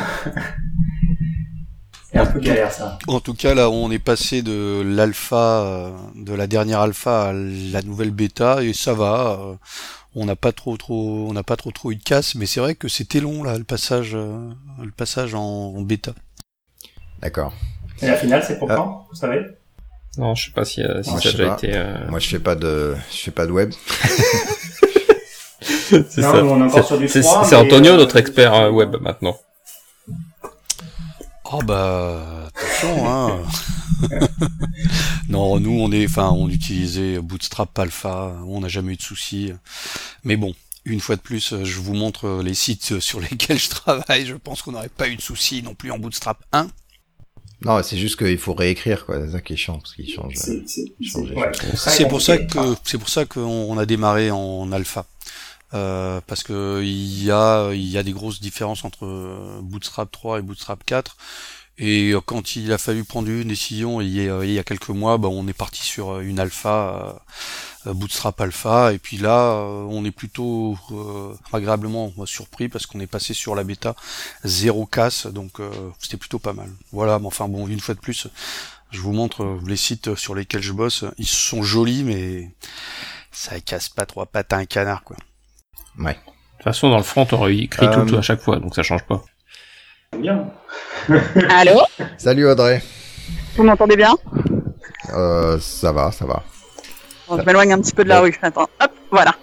C'est un peu galère, ça. En tout cas, là, on est passé de l'alpha, euh, de la dernière alpha à la nouvelle bêta, et ça va. euh, On n'a pas trop, trop, on n'a pas trop, trop eu de casse, mais c'est vrai que c'était long là, le passage, euh, le passage en, en bêta. D'accord. Et la finale, c'est pour Ah. quand Vous savez? Non, je sais pas si, euh, si Moi, ça a déjà pas. été... euh, Moi, je fais pas de, je fais pas de web. [LAUGHS] c'est Non, ça. nous, on est encore C'est- sur du c'est- 3, C'est mais, Antonio, euh, notre expert web, maintenant. Oh bah attention hein. [LAUGHS] non, nous on est, enfin on utilisait Bootstrap Alpha, on n'a jamais eu de soucis. Mais bon, une fois de plus, je vous montre les sites sur lesquels je travaille. Je pense qu'on n'aurait pas eu de soucis non plus en Bootstrap 1. Non, c'est juste qu'il faut réécrire, quoi. C'est ça qui est chiant, parce qu'il change. C'est ouais. Pour ça que c'est pour ça qu'on on a démarré en alpha. Euh, parce que il y a y a des grosses différences entre euh, Bootstrap 3 et Bootstrap 4 et euh, quand il a fallu prendre une décision il y a, quelques mois bah, on est parti sur une alpha Bootstrap alpha. Et puis là on est plutôt euh, agréablement surpris parce qu'on est passé sur la bêta zéro casse. Donc euh, c'était plutôt pas mal. Voilà mais enfin bon une fois de plus je vous montre les sites sur lesquels je bosse. Ils sont jolis mais ça casse pas trois pattes à un canard quoi Ouais. De toute façon, dans le front, on écrit Euh, tout à chaque fois, donc ça change pas. Bien. [LAUGHS] Allô Salut Audrey. Vous m'entendez bien? Euh, ça va, ça va. Bon, Je m'éloigne un petit peu de la rue. Attends, hop, voilà.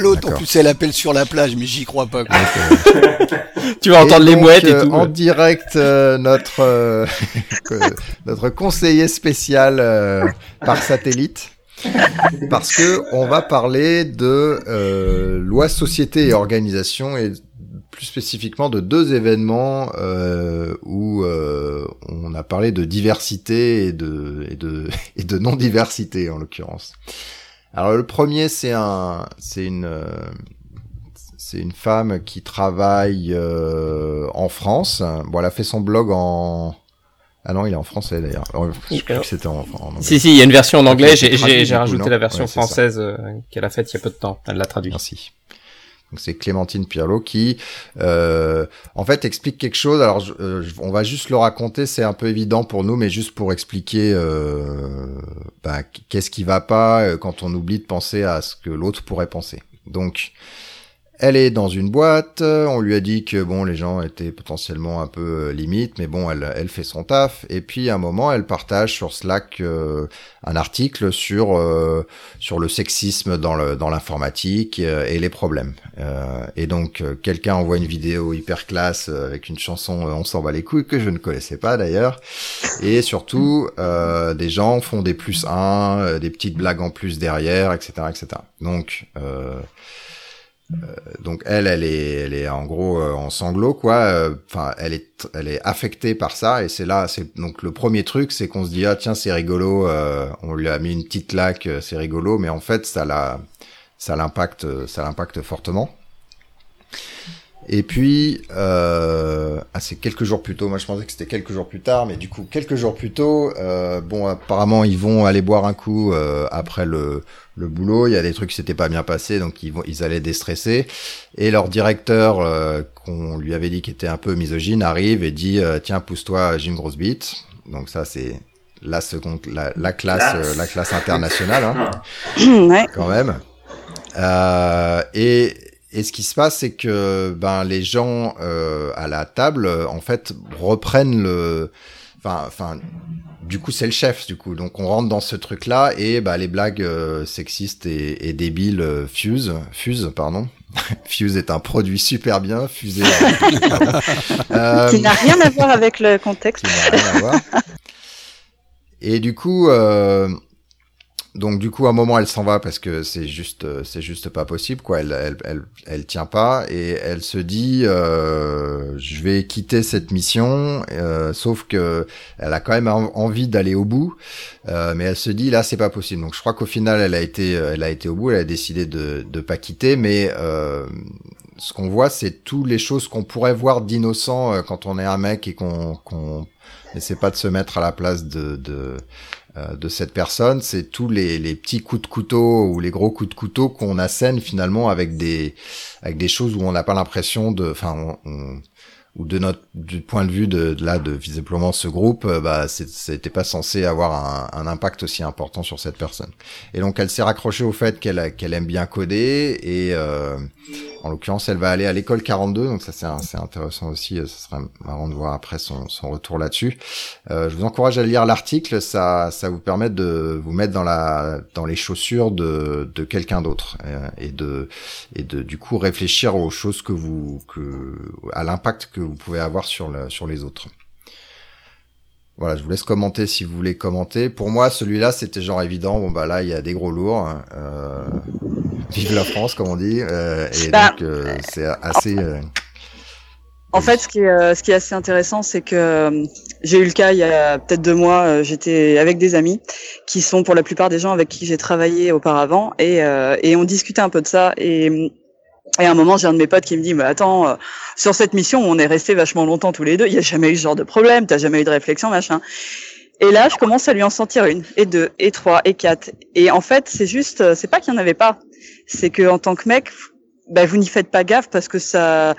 L'autre, en plus elle appelle sur la plage, mais j'y crois pas. Quoi. [LAUGHS] Tu vas entendre Et les donc, mouettes et euh, tout. En direct, euh, notre euh, [LAUGHS] notre conseiller spécial euh, par satellite, [LAUGHS] parce que on va parler de euh, loi société et organisation et plus spécifiquement de deux événements euh, où euh, on a parlé de diversité et de et de [LAUGHS] et de non diversité en l'occurrence. Alors le premier c'est un c'est une euh, c'est une femme qui travaille euh, en France. Bon, elle a fait son blog en... Ah non, il est en français d'ailleurs. Oh, Je crois que c'était en, en anglais. Si, si, il y a une version en anglais, j'ai rajouté la version Ouais, française euh, qu'elle a faite il y a peu de temps. Elle l'a traduit. Merci. Donc c'est Clémentine Pirlo qui, euh, en fait, explique quelque chose. Alors, je- euh, je- on va juste le raconter. C'est un peu évident pour nous, mais juste pour expliquer euh, bah, qu'est-ce qui va pas euh, quand on oublie de penser à ce que l'autre pourrait penser. Donc, elle est dans une boîte, on lui a dit que bon, les gens étaient potentiellement un peu euh, limites, mais bon, elle, elle fait son taf. Et puis à un moment, elle partage sur Slack euh, un article sur euh, sur le sexisme dans le dans l'informatique et les problèmes. et donc quelqu'un envoie une vidéo hyper classe avec une chanson "On s'en bat les couilles" que je ne connaissais pas d'ailleurs. Et surtout, des gens font des plus un, des petites blagues en plus derrière, etc., etc. Donc euh, donc elle, elle est, elle est en gros euh, en sanglots quoi. Euh, enfin, elle est, elle est affectée par ça et c'est là, c'est donc le premier truc, c'est qu'on se dit ah tiens c'est rigolo, on lui a mis une petite laque, c'est rigolo, mais en fait ça la, ça l'impacte, ça l'impacte fortement. Et puis, euh, ah, c'est quelques jours plus tôt. Moi, je pensais que c'était quelques jours plus tard, mais du coup, quelques jours plus tôt, euh, bon, apparemment, ils vont aller boire un coup euh, après le, le boulot. Il y a des trucs qui s'étaient pas bien passés, donc ils vont, ils allaient déstresser. Et leur directeur, euh, qu'on lui avait dit qu'il était un peu misogyne, arrive et dit euh, tiens, pousse-toi, j'ai une grosse bite. Donc ça, c'est la seconde, la, la classe, la classe internationale, hein, ouais. [LAUGHS] quand même. et et ce qui se passe, c'est que ben les gens euh, à la table, en fait, reprennent le, enfin, enfin, du coup, c'est le chef, du coup. Donc, on rentre dans ce truc-là et bah les blagues euh, sexistes et, et débiles euh, fusent, fusent, pardon. [LAUGHS] Fuse est un produit super bien fusé. [LAUGHS] euh, qui n'a rien à voir avec le contexte. Qui n'a rien à voir. Et du coup, euh, donc du coup, à un moment, elle s'en va parce que c'est juste, euh, c'est juste pas possible, quoi. Elle, elle, elle, elle tient pas et elle se dit, euh, je vais quitter cette mission. Euh, sauf que elle a quand même envie d'aller au bout, euh, mais elle se dit là, c'est pas possible. Donc je crois qu'au final, elle a été, elle a été au bout. Elle a décidé de, de pas quitter, mais euh, ce qu'on voit, c'est toutes les choses qu'on pourrait voir d'innocent quand on est un mec et qu'on qu'on n'essaie pas de se mettre à la place de, de euh, de cette personne, c'est tous les, les, petits coups de couteau ou les gros coups de couteau qu'on assène finalement avec des avec des choses où on n'a pas l'impression de, enfin, ou de notre du point de vue de, de là de visiblement ce groupe euh, bah c'était pas censé avoir un, un, impact aussi important sur cette personne. Et donc elle s'est raccrochée au fait qu'elle qu'elle aime bien coder et euh, en l'occurrence elle va aller à l'école 42 donc ça c'est intéressant aussi euh, ce serait marrant de voir après son, retour là-dessus euh, je vous encourage à lire l'article ça ça vous permet de vous mettre dans la dans les chaussures de de quelqu'un d'autre euh, et de et de du coup réfléchir aux choses que vous que à l'impact que vous pouvez avoir sur, le, sur les autres. Voilà, je vous laisse commenter si vous voulez commenter. Pour moi, celui-là, c'était genre évident. Bon bah là, il y a des gros lourds. Hein. Euh, vive la France, comme on dit. Euh, et bah, donc, euh, c'est assez. Euh, en fait, ce qui est, euh, ce qui est assez intéressant, c'est que euh, j'ai eu le cas il y a peut-être deux mois. J'étais avec des amis qui sont pour la plupart des gens avec qui j'ai travaillé auparavant, et, et on discutait un peu de ça. Et et à un moment, j'ai un de mes potes qui me dit, mais attends, euh, sur cette mission, on est resté vachement longtemps tous les deux, il n'y a jamais eu ce genre de problème, t'as jamais eu de réflexion, machin. Et là, je commence à lui en sentir une, et deux, et trois, et quatre. Et en fait, c'est juste, euh, c'est pas qu'il n'y en avait pas, c'est que en tant que mec, bah, vous n'y faites pas gaffe parce que ça,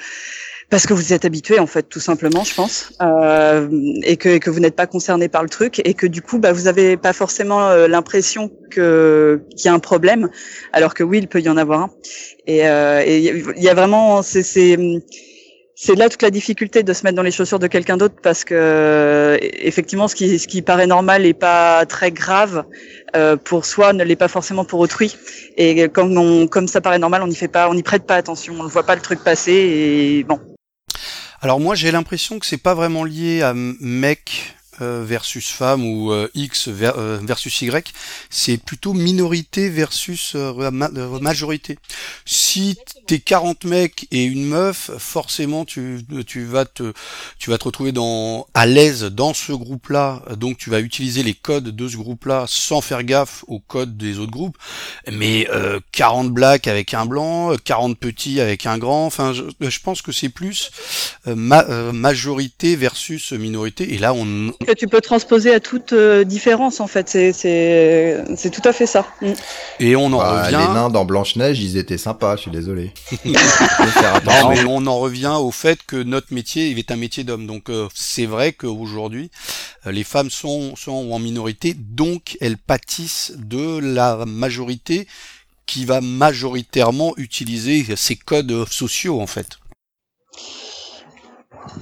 parce que vous êtes habitué en fait tout simplement je pense euh, et que, que vous n'êtes pas concerné par le truc et que du coup bah vous avez pas forcément euh, l'impression que qu'il y a un problème alors que oui il peut y en avoir un. Et euh, il y a vraiment c'est c'est là toute la difficulté de se mettre dans les chaussures de quelqu'un d'autre parce que effectivement ce qui ce qui paraît normal et pas très grave euh, pour soi ne l'est pas forcément pour autrui. Et comme on comme ça paraît normal on n'y fait pas on n'y prête pas attention on ne voit pas le truc passer et bon alors moi j'ai l'impression que c'est pas vraiment lié à mec euh, versus femme ou euh, X euh, versus Y, c'est plutôt minorité versus majorité. T'es 40 mecs et une meuf, forcément tu, tu vas te tu vas te retrouver dans à l'aise dans ce groupe-là, donc tu vas utiliser les codes de ce groupe-là sans faire gaffe aux codes des autres groupes. Mais 40 blacks avec un blanc, 40 petits avec un grand, enfin je, je pense que c'est plus majorité versus minorité et là on que tu peux transposer à toute euh, différence en fait. C'est c'est tout à fait ça. Mm. Et on en bah, revient. Les nains dans Blanche Neige, ils étaient sympas. Je suis désolé. Non, mais on en revient au fait que notre métier est un métier d'homme. Donc euh, c'est vrai qu'aujourd'hui euh, les femmes sont sont en minorité, donc elles pâtissent de la majorité qui va majoritairement utiliser ces codes sociaux en fait.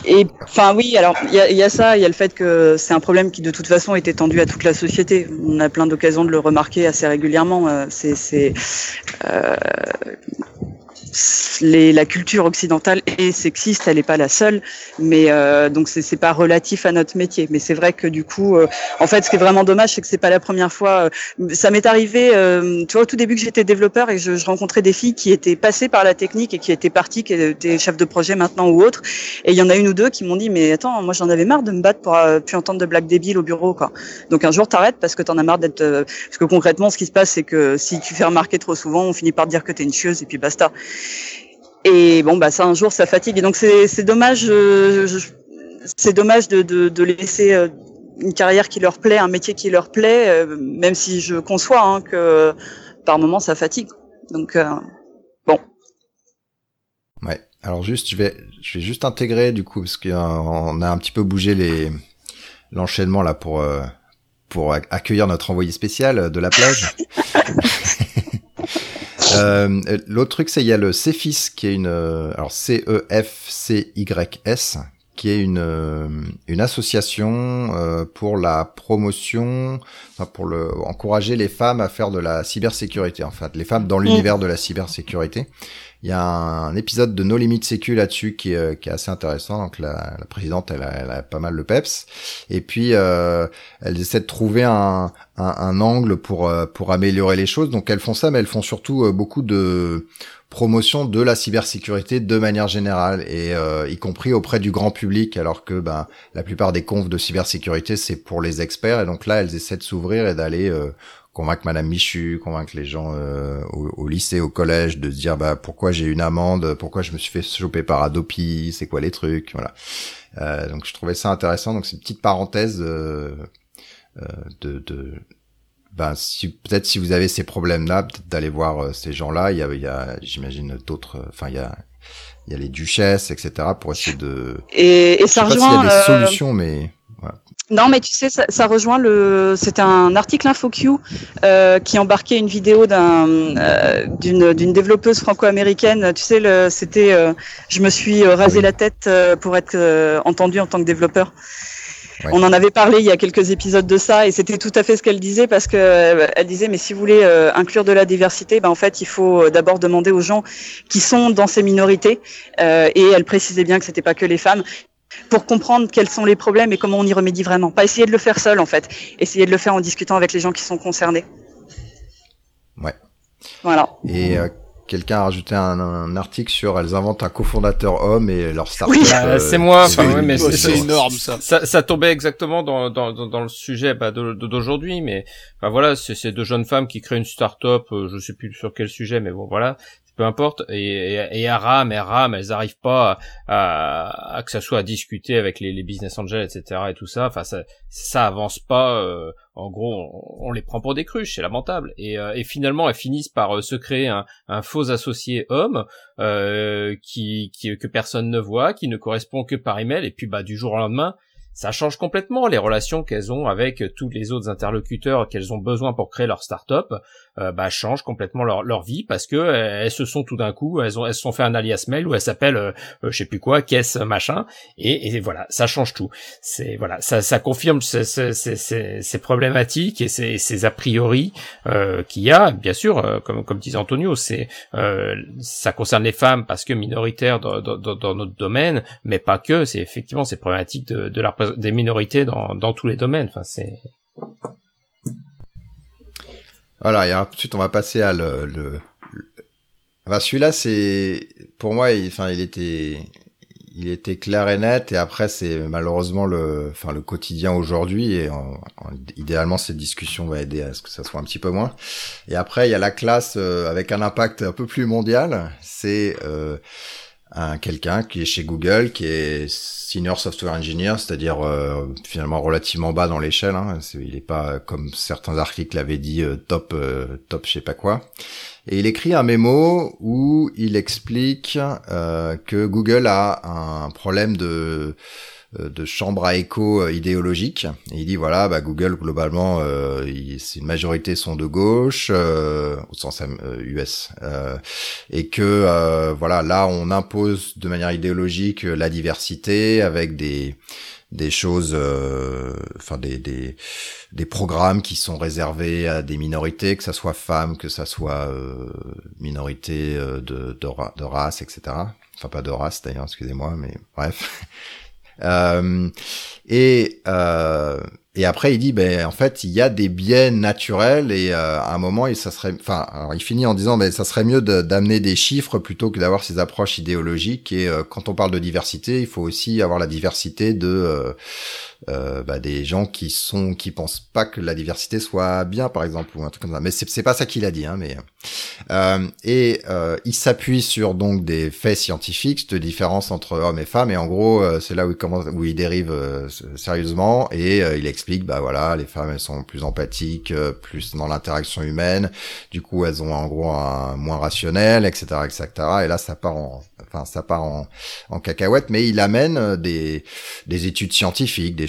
Et enfin oui, alors il y a, y a, ça, il y a le fait que c'est un problème qui de toute façon est étendu à toute la société. On a plein d'occasions de le remarquer assez régulièrement. Euh, c'est euh, les, la culture occidentale est sexiste, elle n'est pas la seule, mais euh, donc c'est pas relatif à notre métier. Mais c'est vrai que du coup, euh, en fait, ce qui est vraiment dommage, c'est que c'est pas la première fois. Euh, ça m'est arrivé, euh, tu vois, au tout début que j'étais développeur et je, je, rencontrais des filles qui étaient passées par la technique et qui étaient parties, qui étaient chefs de projet maintenant ou autres. Et il y en a une ou deux qui m'ont dit, mais attends, moi j'en avais marre de me battre pour euh, plus entendre de blagues débiles au bureau, quoi. Donc un jour t'arrêtes parce que t'en as marre d'être. parce que concrètement, ce qui se passe, c'est que si tu fais remarquer trop souvent, on finit par te dire que t'es une chieuse et puis basta. Et bon, bah ça un jour, ça fatigue. Et donc c'est dommage, euh, c'est dommage de, de, de laisser euh, une carrière qui leur plaît, un métier qui leur plaît, euh, même si je conçois hein, que par moment ça fatigue. Donc euh, bon. Ouais. Alors juste, je vais, je vais juste intégrer du coup parce qu'on a un petit peu bougé les l'enchaînement là pour pour accueillir notre envoyé spécial de la plage. [LAUGHS] Euh, L'autre truc, c'est il y a le CEFIS qui est une, euh, alors C E F C Y S, qui est une euh, une association euh, pour la promotion, enfin pour le encourager les femmes à faire de la cybersécurité, en fait, les femmes dans mmh. l'univers de la cybersécurité. Il y a un, épisode de No Limit Sécu là-dessus qui, est, qui est assez intéressant. Donc la, la présidente, elle a, elle a, pas mal le peps. Et puis euh, elles essaient de trouver un, un, un, angle pour euh, pour améliorer les choses. Donc elles font ça, mais elles font surtout euh, beaucoup de promotion de la cybersécurité de manière générale et euh, y compris auprès du grand public alors que ben la plupart des confs de cybersécurité c'est pour les experts et donc là elles essaient de s'ouvrir et d'aller euh, convaincre Madame Michu, convaincre les gens euh, au, au, lycée, au collège, de se dire bah pourquoi j'ai une amende, pourquoi je me suis fait choper par Adopi, c'est quoi les trucs, voilà. Euh, donc je trouvais ça intéressant. Donc c'est une petite parenthèse euh, euh de, de ben si peut-être si vous avez ces problèmes-là, peut-être d'aller voir euh, ces gens-là. Il y a, il y a j'imagine d'autres. Enfin il y a il y a les duchesses, etc. pour essayer de. Et, et ça rejoint. il y a des solutions, mais. Non, mais tu sais, ça, ça rejoint le. C'était un article InfoQ euh, qui embarquait une vidéo d'un euh, d'une d'une développeuse franco-américaine. Tu sais, le c'était. Euh, je me suis euh, rasé oui. la tête euh, pour être euh, entendu en tant que développeur. Ouais. On en avait parlé il y a quelques épisodes de ça et c'était tout à fait ce qu'elle disait parce que elle disait mais si vous voulez inclure de la diversité, ben en fait il faut d'abord demander aux gens qui sont dans ces minorités et elle précisait bien que c'était pas que les femmes pour comprendre quels sont les problèmes et comment on y remédie vraiment. Pas essayer de le faire seul en fait, essayer de le faire en discutant avec les gens qui sont concernés. Ouais. Voilà. Et euh, quelqu'un a rajouté un, un, article sur elles inventent un cofondateur homme et leur start Oui, euh, c'est moi. Enfin, ouais, mais c'est énorme ça. ça. ça. tombait exactement dans, dans, dans le sujet bah, d'aujourd'hui, mais enfin voilà, c'est ces deux jeunes femmes qui créent une start-up, euh, je sais plus sur quel sujet, mais bon voilà, peu importe, et, et, et à RAM, et RAM, elles arrivent pas à, à, que ça soit à discuter avec les, business angels, etc. et tout ça. Enfin, ça, ça avance pas. Euh, en gros, on, les prend pour des cruches, c'est lamentable. Et, euh, finalement, elles finissent par euh, se créer un, faux associé homme qui, que personne ne voit, qui ne correspond que par email. Et puis, bah, du jour au lendemain, ça change complètement les relations qu'elles ont avec tous les autres interlocuteurs qu'elles ont besoin pour créer leur start-up, euh, bah, changent complètement leur, leur vie parce que euh, elles se sont tout d'un coup, elles ont elles se sont fait un alias mail où elles s'appellent euh, je sais plus quoi, caisse machin, et, et, voilà, ça change tout. C'est voilà, ça, ça confirme ces, ces, ces, ces problématiques et ces, ces a priori euh, qu'il y a, bien sûr, comme comme disait Antonio, c'est ça concerne les femmes parce que minoritaires dans, dans, dans notre domaine, mais pas que. C'est effectivement ces problématiques de, de la des minorités dans, dans tous les domaines. Enfin, c'est. Voilà, et ensuite on va passer à le. le... Enfin, celui-là, c'est pour moi, il, enfin, il était, il était clair et net. Et après, c'est malheureusement le, enfin, le quotidien aujourd'hui. Et en, en, idéalement, cette discussion va aider à ce que ça soit un petit peu moins. Et après, il y a la classe euh, avec un impact un peu plus mondial. C'est euh, un quelqu'un qui est chez Google, qui est senior software engineer, c'est-à-dire euh, finalement relativement bas dans l'échelle. Hein. il n'est pas comme certains articles l'avaient dit euh, top euh, top je sais pas quoi. Et il écrit un mémo où il explique euh, que Google a un problème de de chambre à écho idéologique. Et il dit voilà, bah, Google globalement, euh, c'est une majorité sont de gauche au sens US, et que voilà, là on impose de manière idéologique la diversité avec des des choses, euh, enfin des, des, des programmes qui sont réservés à des minorités, que ça soit femmes, que ça soit euh, minorités euh, de, de, de, race, etc. Enfin pas de race d'ailleurs, excusez-moi, mais bref. Euh, et euh, et après, il dit, ben en fait, il y a des biais naturels et euh, à un moment, et ça serait, enfin, alors il finit en disant, ben ça serait mieux d'amener des chiffres plutôt que d'avoir ces approches idéologiques. Et euh, quand on parle de diversité, il faut aussi avoir la diversité de euh, euh, bah, des gens qui sont qui pensent pas que la diversité soit bien par exemple ou un truc comme ça. Mais c'est pas ça qu'il a dit hein mais euh, et euh, il s'appuie sur donc des faits scientifiques de différence entre hommes et femmes et en gros euh, c'est là où il commence où il dérive euh, sérieusement et il explique bah voilà les femmes elles sont plus empathiques plus dans l'interaction humaine du coup elles ont en gros un moins rationnel etc etc et là ça part en enfin ça part en, en cacahuète mais il amène des des études scientifiques des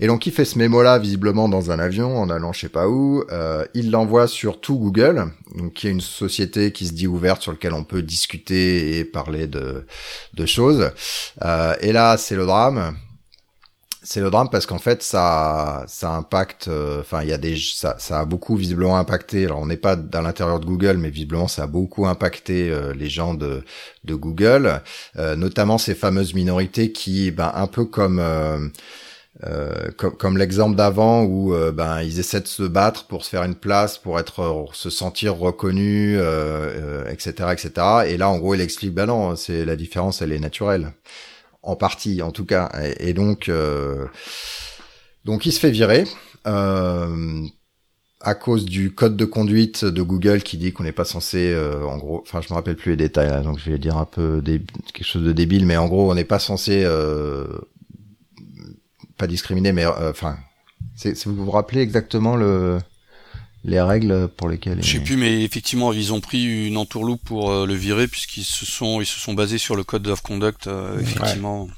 Et donc il fait ce mémo-là visiblement dans un avion en allant je sais pas où. Euh, il l'envoie sur tout Google, donc qui est une société qui se dit ouverte sur lequel on peut discuter et parler de, de choses. Euh, et là, c'est le drame c'est le drame parce qu'en fait ça ça impacte euh, enfin il y a des ça, ça a beaucoup visiblement impacté alors on n'est pas dans l'intérieur de Google mais visiblement ça a beaucoup impacté euh, les gens de de Google euh, notamment ces fameuses minorités qui ben un peu comme comme, comme l'exemple d'avant où ben ils essaient de se battre pour se faire une place, pour être se sentir reconnus, etc., etc. Et là, en gros, il explique ben non, c'est la différence, elle est naturelle en partie en tout cas. Et, donc, euh, donc il se fait virer. Euh, à cause du code de conduite de Google qui dit qu'on n'est pas censé, euh, en gros, enfin je me rappelle plus les détails, donc je vais dire un peu quelque chose de débile, mais en gros on n'est pas censé, euh, pas discriminer, mais euh, enfin, c'est vous vous rappelez exactement le les règles pour lesquelles. Je sais plus, mais effectivement, ils ont pris une entourloupe pour euh, le virer puisqu'ils se sont ils se sont basés sur le code of conduct, euh, effectivement.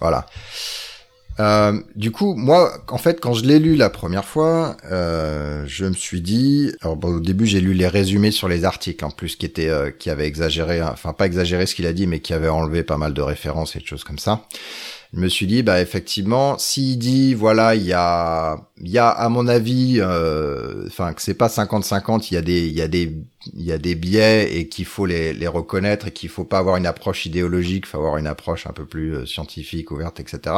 Voilà. Euh, du coup, moi, en fait, quand je l'ai lu la première fois, euh, je me suis dit, alors bon, au début, j'ai lu les résumés sur les articles, en plus, qui étaient, euh, qui avaient exagéré, enfin pas exagéré ce qu'il a dit, mais qui avaient enlevé pas mal de références et de choses comme ça je me suis dit bah effectivement s'il dit voilà il y a il y a à mon avis euh, enfin que c'est pas 50-50 il y a des il y a des il y a des biais et qu'il faut les, reconnaître et qu'il faut pas avoir une approche idéologique faut avoir une approche un peu plus euh, scientifique ouverte etc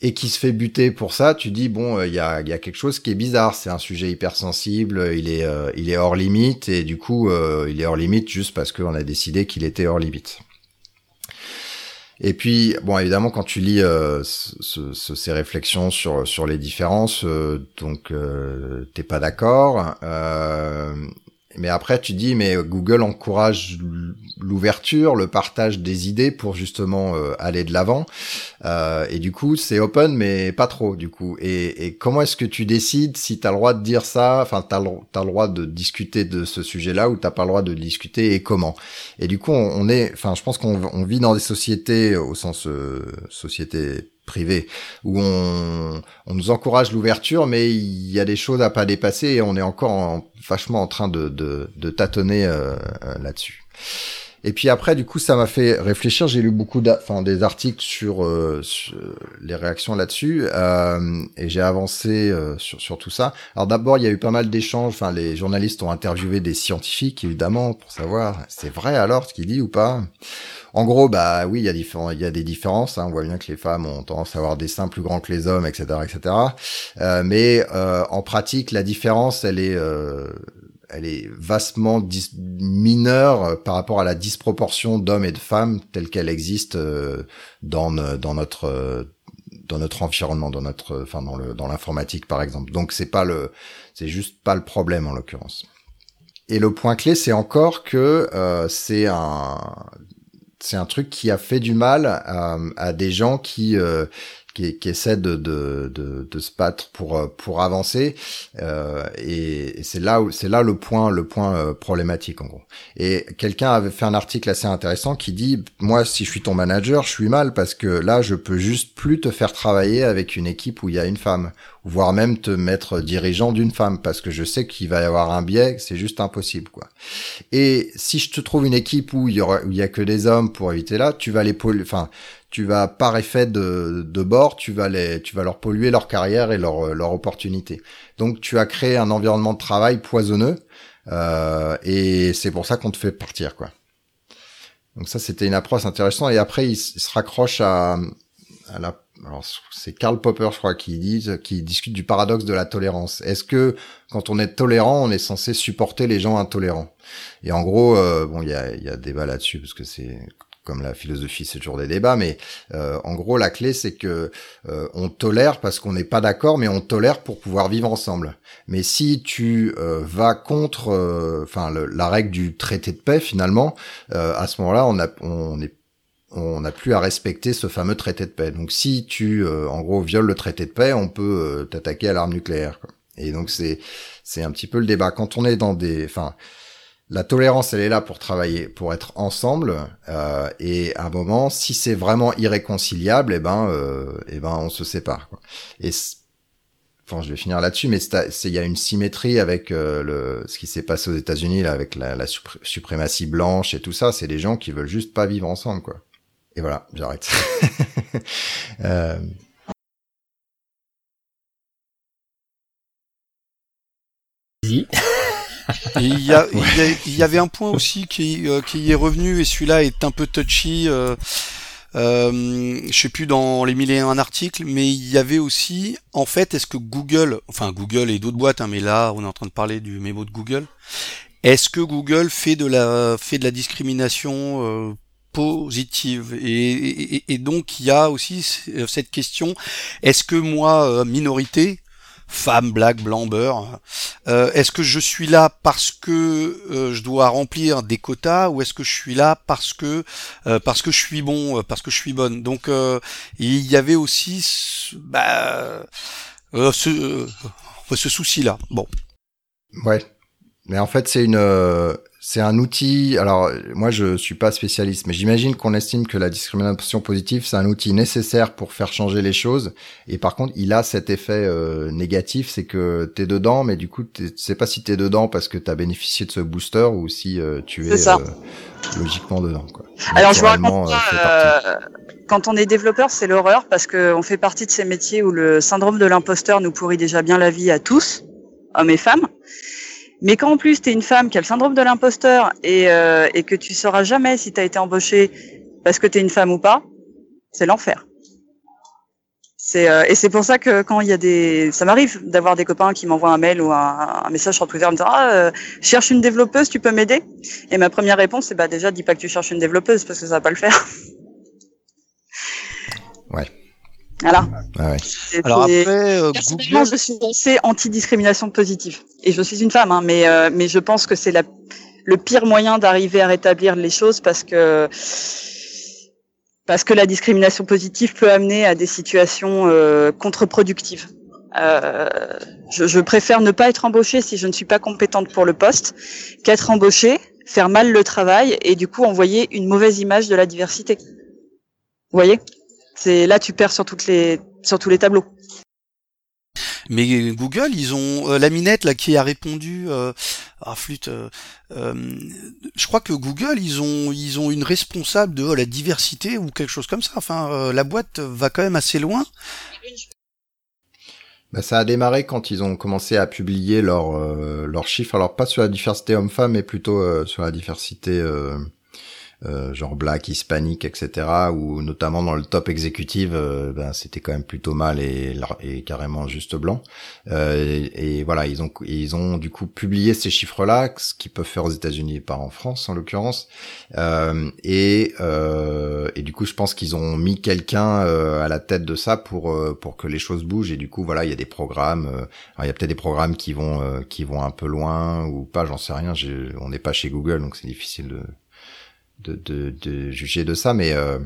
et qui se fait buter pour ça, tu dis bon, euh, il y, a, y a quelque chose qui est bizarre. C'est un sujet hypersensible, il est il est hors limite et du coup il est hors limite juste parce qu'on a décidé qu'il était hors limite. Et puis, bon, évidemment, quand tu lis euh, ce, ce, ces réflexions sur sur les différences, euh, donc euh, t'es pas d'accord. Mais après, tu dis, mais Google encourage l'ouverture, le partage des idées pour justement euh, aller de l'avant. Euh, et du coup, c'est open, mais pas trop, du coup. Et, comment est-ce que tu décides si tu as le droit de dire ça, enfin, tu as, le droit de discuter de ce sujet-là ou t'as pas le droit de discuter et comment? Et du coup, on, est, enfin, je pense qu'on vit dans des sociétés, au sens euh, société privé où on, on nous encourage l'ouverture, mais il y a des choses à pas dépasser et on est encore en, vachement en train de, de, de tâtonner euh, euh, là-dessus. Et puis après, du coup, ça m'a fait réfléchir. J'ai lu beaucoup enfin, des articles sur, euh, les réactions là-dessus euh, et j'ai avancé sur, sur tout ça. Alors d'abord, il y a eu pas mal d'échanges. Enfin, les journalistes ont interviewé des scientifiques, évidemment, pour savoir c'est vrai alors ce qu'il dit ou pas. En gros, bah oui, il y a différents, il y a des différences. Hein. On voit bien que les femmes ont tendance à avoir des seins plus grands que les hommes, etc., etc. Euh, mais euh, en pratique, la différence, elle est, euh, elle est vastement mineure par rapport à la disproportion d'hommes et de femmes telle qu'elle existe dans dans notre dans notre environnement, dans notre, enfin dans le dans l'informatique par exemple. Donc c'est pas le, c'est juste pas le problème en l'occurrence. Et le point clé, c'est encore que c'est un c'est un truc qui a fait du mal à, des gens qui euh, qui, qui essaient de, de, de, de, se battre pour pour avancer. Euh, et, et c'est là où c'est là le point le point euh, problématique en gros. Et quelqu'un avait fait un article assez intéressant qui dit moi si je suis ton manager, je suis mal parce que là je peux juste plus te faire travailler avec une équipe où il y a une femme, voire même te mettre dirigeant d'une femme parce que je sais qu'il va y avoir un biais, c'est juste impossible quoi. Et si je te trouve une équipe où il y aura où il y a que des hommes pour éviter là, tu vas les enfin tu vas par effet de, bord, tu vas les, tu vas leur polluer leur carrière et leur, leur opportunité. Donc tu as créé un environnement de travail poisonneux euh, et c'est pour ça qu'on te fait partir quoi. Donc ça c'était une approche intéressante et après il, se raccroche à, à la alors c'est Karl Popper je crois qui dit qui discute du paradoxe de la tolérance. Est-ce que quand on est tolérant, on est censé supporter les gens intolérants? Et en gros euh, bon il y a il y a débat là-dessus parce que c'est comme la philosophie, c'est toujours des débats, mais euh, en gros, la clé, c'est que euh, on tolère parce qu'on n'est pas d'accord, mais on tolère pour pouvoir vivre ensemble. Mais si tu euh, vas contre, enfin, la règle du traité de paix, finalement, à ce moment-là, on a, on on n'a plus à respecter ce fameux traité de paix. Donc si tu, en gros, violes le traité de paix, on peut t'attaquer à l'arme nucléaire. Et donc c'est c'est un petit peu le débat. Quand on est dans des, enfin, la tolérance, elle est là pour travailler, pour être ensemble. Euh, et à un moment, si c'est vraiment irréconciliable, eh ben, euh, eh ben, on se sépare. Quoi. Et enfin, je vais finir là-dessus, mais il y a une symétrie avec euh, le ce qui s'est passé aux États-Unis là, avec la, suprématie blanche et tout ça. C'est des gens qui veulent juste pas vivre ensemble, quoi. Et voilà, j'arrête. [LAUGHS] euh... il y, il, y avait un point aussi qui, euh, qui est revenu et celui-là est un peu touchy. Euh, euh, je sais plus dans les mille et un articles, mais il y avait aussi, en fait, est-ce que Google, enfin Google et d'autres boîtes, hein, mais là on est en train de parler du mémo de Google, est-ce que Google fait de la fait de la discrimination euh, positive? Et, et, donc il y a aussi cette question est-ce que moi minorité femme, black, blanc, beurre. Euh, est-ce que je suis là parce que euh, je dois remplir des quotas ou est-ce que je suis là parce que euh, parce que je suis bon, parce que je suis bonne? Donc il y avait aussi bah, ce, ce souci-là. Bon. Ouais. Mais en fait, c'est une c'est un outil. Alors, moi, je suis pas spécialiste, mais j'imagine qu'on estime que la discrimination positive, c'est un outil nécessaire pour faire changer les choses. Et par contre, il a cet effet euh, négatif, c'est que t'es dedans, mais du coup, tu sais pas si t'es dedans parce que t'as bénéficié de ce booster ou si euh, tu es euh, logiquement dedans. Quoi. Alors, je vous quand on est développeur, c'est l'horreur parce qu'on fait partie de ces métiers où le syndrome de l'imposteur nous pourrit déjà bien la vie à tous, hommes et femmes. Mais quand en plus tu es une femme qui a le syndrome de l'imposteur et, euh, et que tu sauras jamais si tu as été embauchée parce que tu es une femme ou pas, c'est l'enfer. C'est euh, et c'est pour ça que quand il y a des, ça m'arrive d'avoir des copains qui m'envoient un mail ou un, message sur Twitter en me disant ah euh, cherche une développeuse, tu peux m'aider? Et ma première réponse c'est bah déjà dis pas que tu cherches une développeuse parce que ça va pas le faire. Ouais. Voilà. Ah ouais. Alors après, euh, Google... je suis assez anti-discrimination positive. Et je suis une femme, hein, mais euh, mais je pense que c'est la le pire moyen d'arriver à rétablir les choses parce que parce que la discrimination positive peut amener à des situations euh, contre-productives. Euh, je, je, préfère ne pas être embauchée si je ne suis pas compétente pour le poste qu'être embauchée, faire mal le travail et du coup envoyer une mauvaise image de la diversité. Vous voyez? C'est là tu perds sur toutes les sur tous les tableaux. Mais Google, ils ont euh, la minette là qui a répondu euh, ah, flûte. Euh, euh, je crois que Google, ils ont ils ont une responsable de la diversité ou quelque chose comme ça. Enfin, la boîte va quand même assez loin. Bah, ça a démarré quand ils ont commencé à publier leurs leurs chiffres. Alors pas sur la diversité homme-femme, mais plutôt sur la diversité euh, genre black, hispanique, etc. Ou notamment dans le top exécutif, euh, ben, c'était quand même plutôt mal et, et carrément juste blanc. Euh, et, voilà, ils ont ils ont du coup publié ces chiffres-là, ce qu'ils peuvent faire aux États-Unis et pas en France en l'occurrence. et et du coup, je pense qu'ils ont mis quelqu'un à la tête de ça pour pour que les choses bougent. Et du coup, voilà, il y a des programmes. il y a peut-être des programmes qui vont qui vont un peu loin ou pas, j'en sais rien. On n'est pas chez Google, donc c'est difficile de de, de, de, juger de ça, mais euh,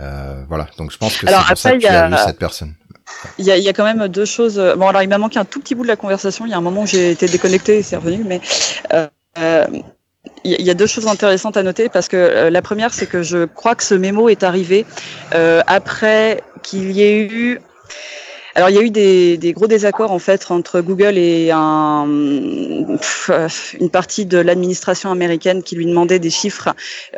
Euh, voilà, donc je pense que c'est pour ça que tu as a- vu cette personne. Il y a, il y a quand même deux choses. Bon, alors il m'a manqué un tout petit bout de la conversation. Il y a un moment où j'ai été déconnecté et c'est revenu, mais euh, euh, il y a- il y a deux choses intéressantes à noter parce que euh, la première, c'est que je crois que ce mémo est arrivé euh, après qu'il y ait eu. Alors il y a eu des, des gros désaccords en fait entre Google et un, euh, une partie de l'administration américaine qui lui demandait des chiffres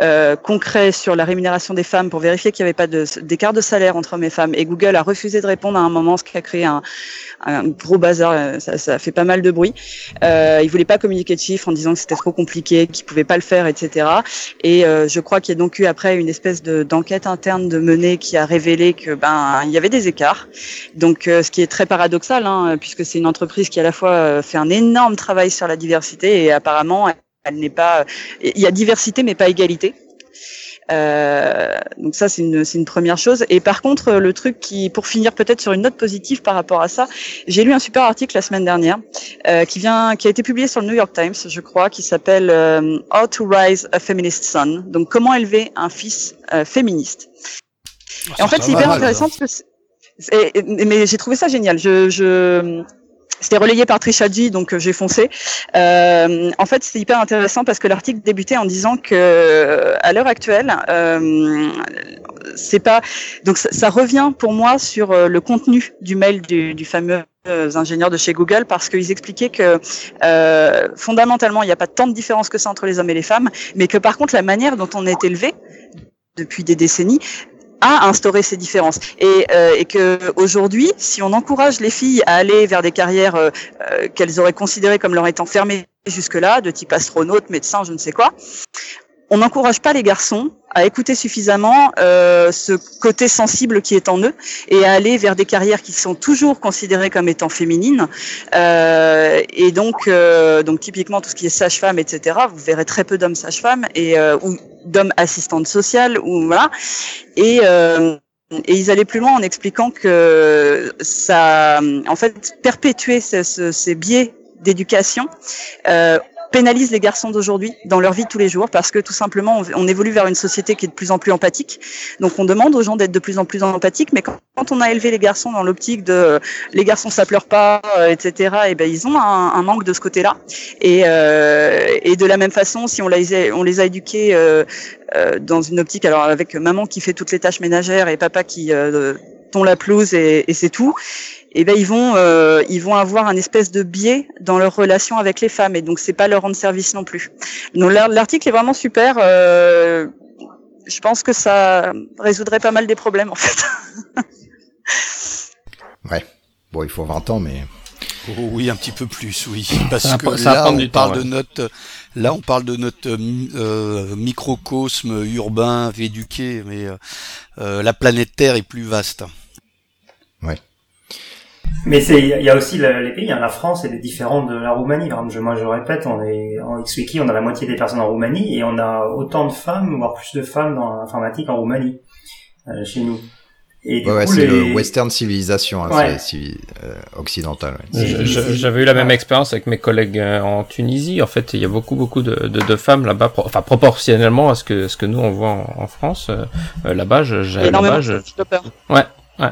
euh, concrets sur la rémunération des femmes pour vérifier qu'il n'y avait pas d'écart de salaire entre hommes et femmes. Et Google a refusé de répondre à un moment, ce qui a créé un, un gros bazar. euh, Ça, ça fait pas mal de bruit. Euh, il voulait pas communiquer de chiffres en disant que c'était trop compliqué, qu'il pouvait pas le faire, etc. Et euh, je crois qu'il y a donc eu après une espèce de- d'enquête interne de menée qui a révélé que ben il y avait des écarts. Donc ce qui est très paradoxal, hein, puisque c'est une entreprise qui à la fois euh, fait un énorme travail sur la diversité et apparemment elle, n'est pas. Il y a diversité mais pas égalité. Euh, donc ça c'est une première chose. Et par contre euh, le truc qui pour finir peut-être sur une note positive par rapport à ça, j'ai lu un super article la semaine dernière euh, qui vient qui a été publié sur le New York Times, je crois, qui s'appelle euh, How to Raise a Feminist Son. Donc comment élever un fils euh, féministe. Et en fait, c'est hyper mal, intéressant parce que mais j'ai trouvé ça génial. Je, je c'était relayé par Trisha G, donc euh, j'ai foncé. Euh, en fait, c'est hyper intéressant parce que l'article débutait en disant que euh, à l'heure actuelle, euh, c'est pas donc ça, revient pour moi sur euh, le contenu du mail du, du fameux euh, ingénieur de chez Google parce qu'ils expliquaient que euh, fondamentalement il n'y a pas tant de différence que ça entre les hommes et les femmes, mais que par contre la manière dont on est élevé depuis des décennies a instauré ces différences. Et, euh, et que aujourd'hui, si on encourage les filles à aller vers des carrières euh, euh, qu'elles auraient considérées comme leur étant fermées jusque-là, de type astronaute, médecin, je ne sais quoi, on n'encourage pas les garçons à écouter suffisamment euh, ce côté sensible qui est en eux et à aller vers des carrières qui sont toujours considérées comme étant féminines. Euh, et donc, euh, donc typiquement tout ce qui est sage-femme, etc. Vous verrez très peu d'hommes sage-femmes et euh, ou d'hommes assistantes sociales ou voilà. Et euh, et ils allaient plus loin en expliquant que ça, en fait, perpétuer ce- ce- ces biais d'éducation euh, pénalise les garçons d'aujourd'hui dans leur vie de tous les jours parce que tout simplement on, évolue vers une société qui est de plus en plus empathique. Donc on demande aux gens d'être de plus en plus empathiques, mais quand, on a élevé les garçons dans l'optique de euh, les garçons ça pleure pas, euh, etc. Et ben ils ont un, un manque de ce côté-là. Et, euh, et de la même façon, si on les a, on les a éduqués euh, euh, dans une optique, alors avec maman qui fait toutes les tâches ménagères et papa qui euh, tond la pelouse et, et c'est tout. Et ben ils vont euh, ils vont avoir un espèce de biais dans leur relation avec les femmes et donc c'est pas leur rendre service non plus. Donc l'ar- l'article est vraiment super. euh, je pense que ça résoudrait pas mal des problèmes en fait. [LAUGHS] Ouais. Bon, il faut 20 ans, mais Oh oui, un petit peu plus, oui. Parce Ça que ça là, on temps, parle de ouais. notre, là, on parle de notre euh, euh, microcosme urbain éduqué, mais euh, euh, la planète Terre est plus vaste. Mais c'est, il y a aussi le- les pays. hein. La France est différente de la Roumanie. Je, moi, je répète, on est en XWiki, on a la moitié des personnes en Roumanie et on a autant de femmes, voire plus de femmes dans l'informatique en Roumanie euh, chez nous. Et ouais, ouais, c'est les... le western civilisation, hein, Ouais. c'est civi- euh, occidental. ouais. J'avais eu la même expérience avec mes collègues euh, en Tunisie. En fait, il y a beaucoup, beaucoup de, de, de femmes là-bas, pro- enfin proportionnellement à ce que ce que nous on voit en, en France. euh, là-bas, je, j'ai- Énormément là-bas, je- de développeurs. ouais, ouais.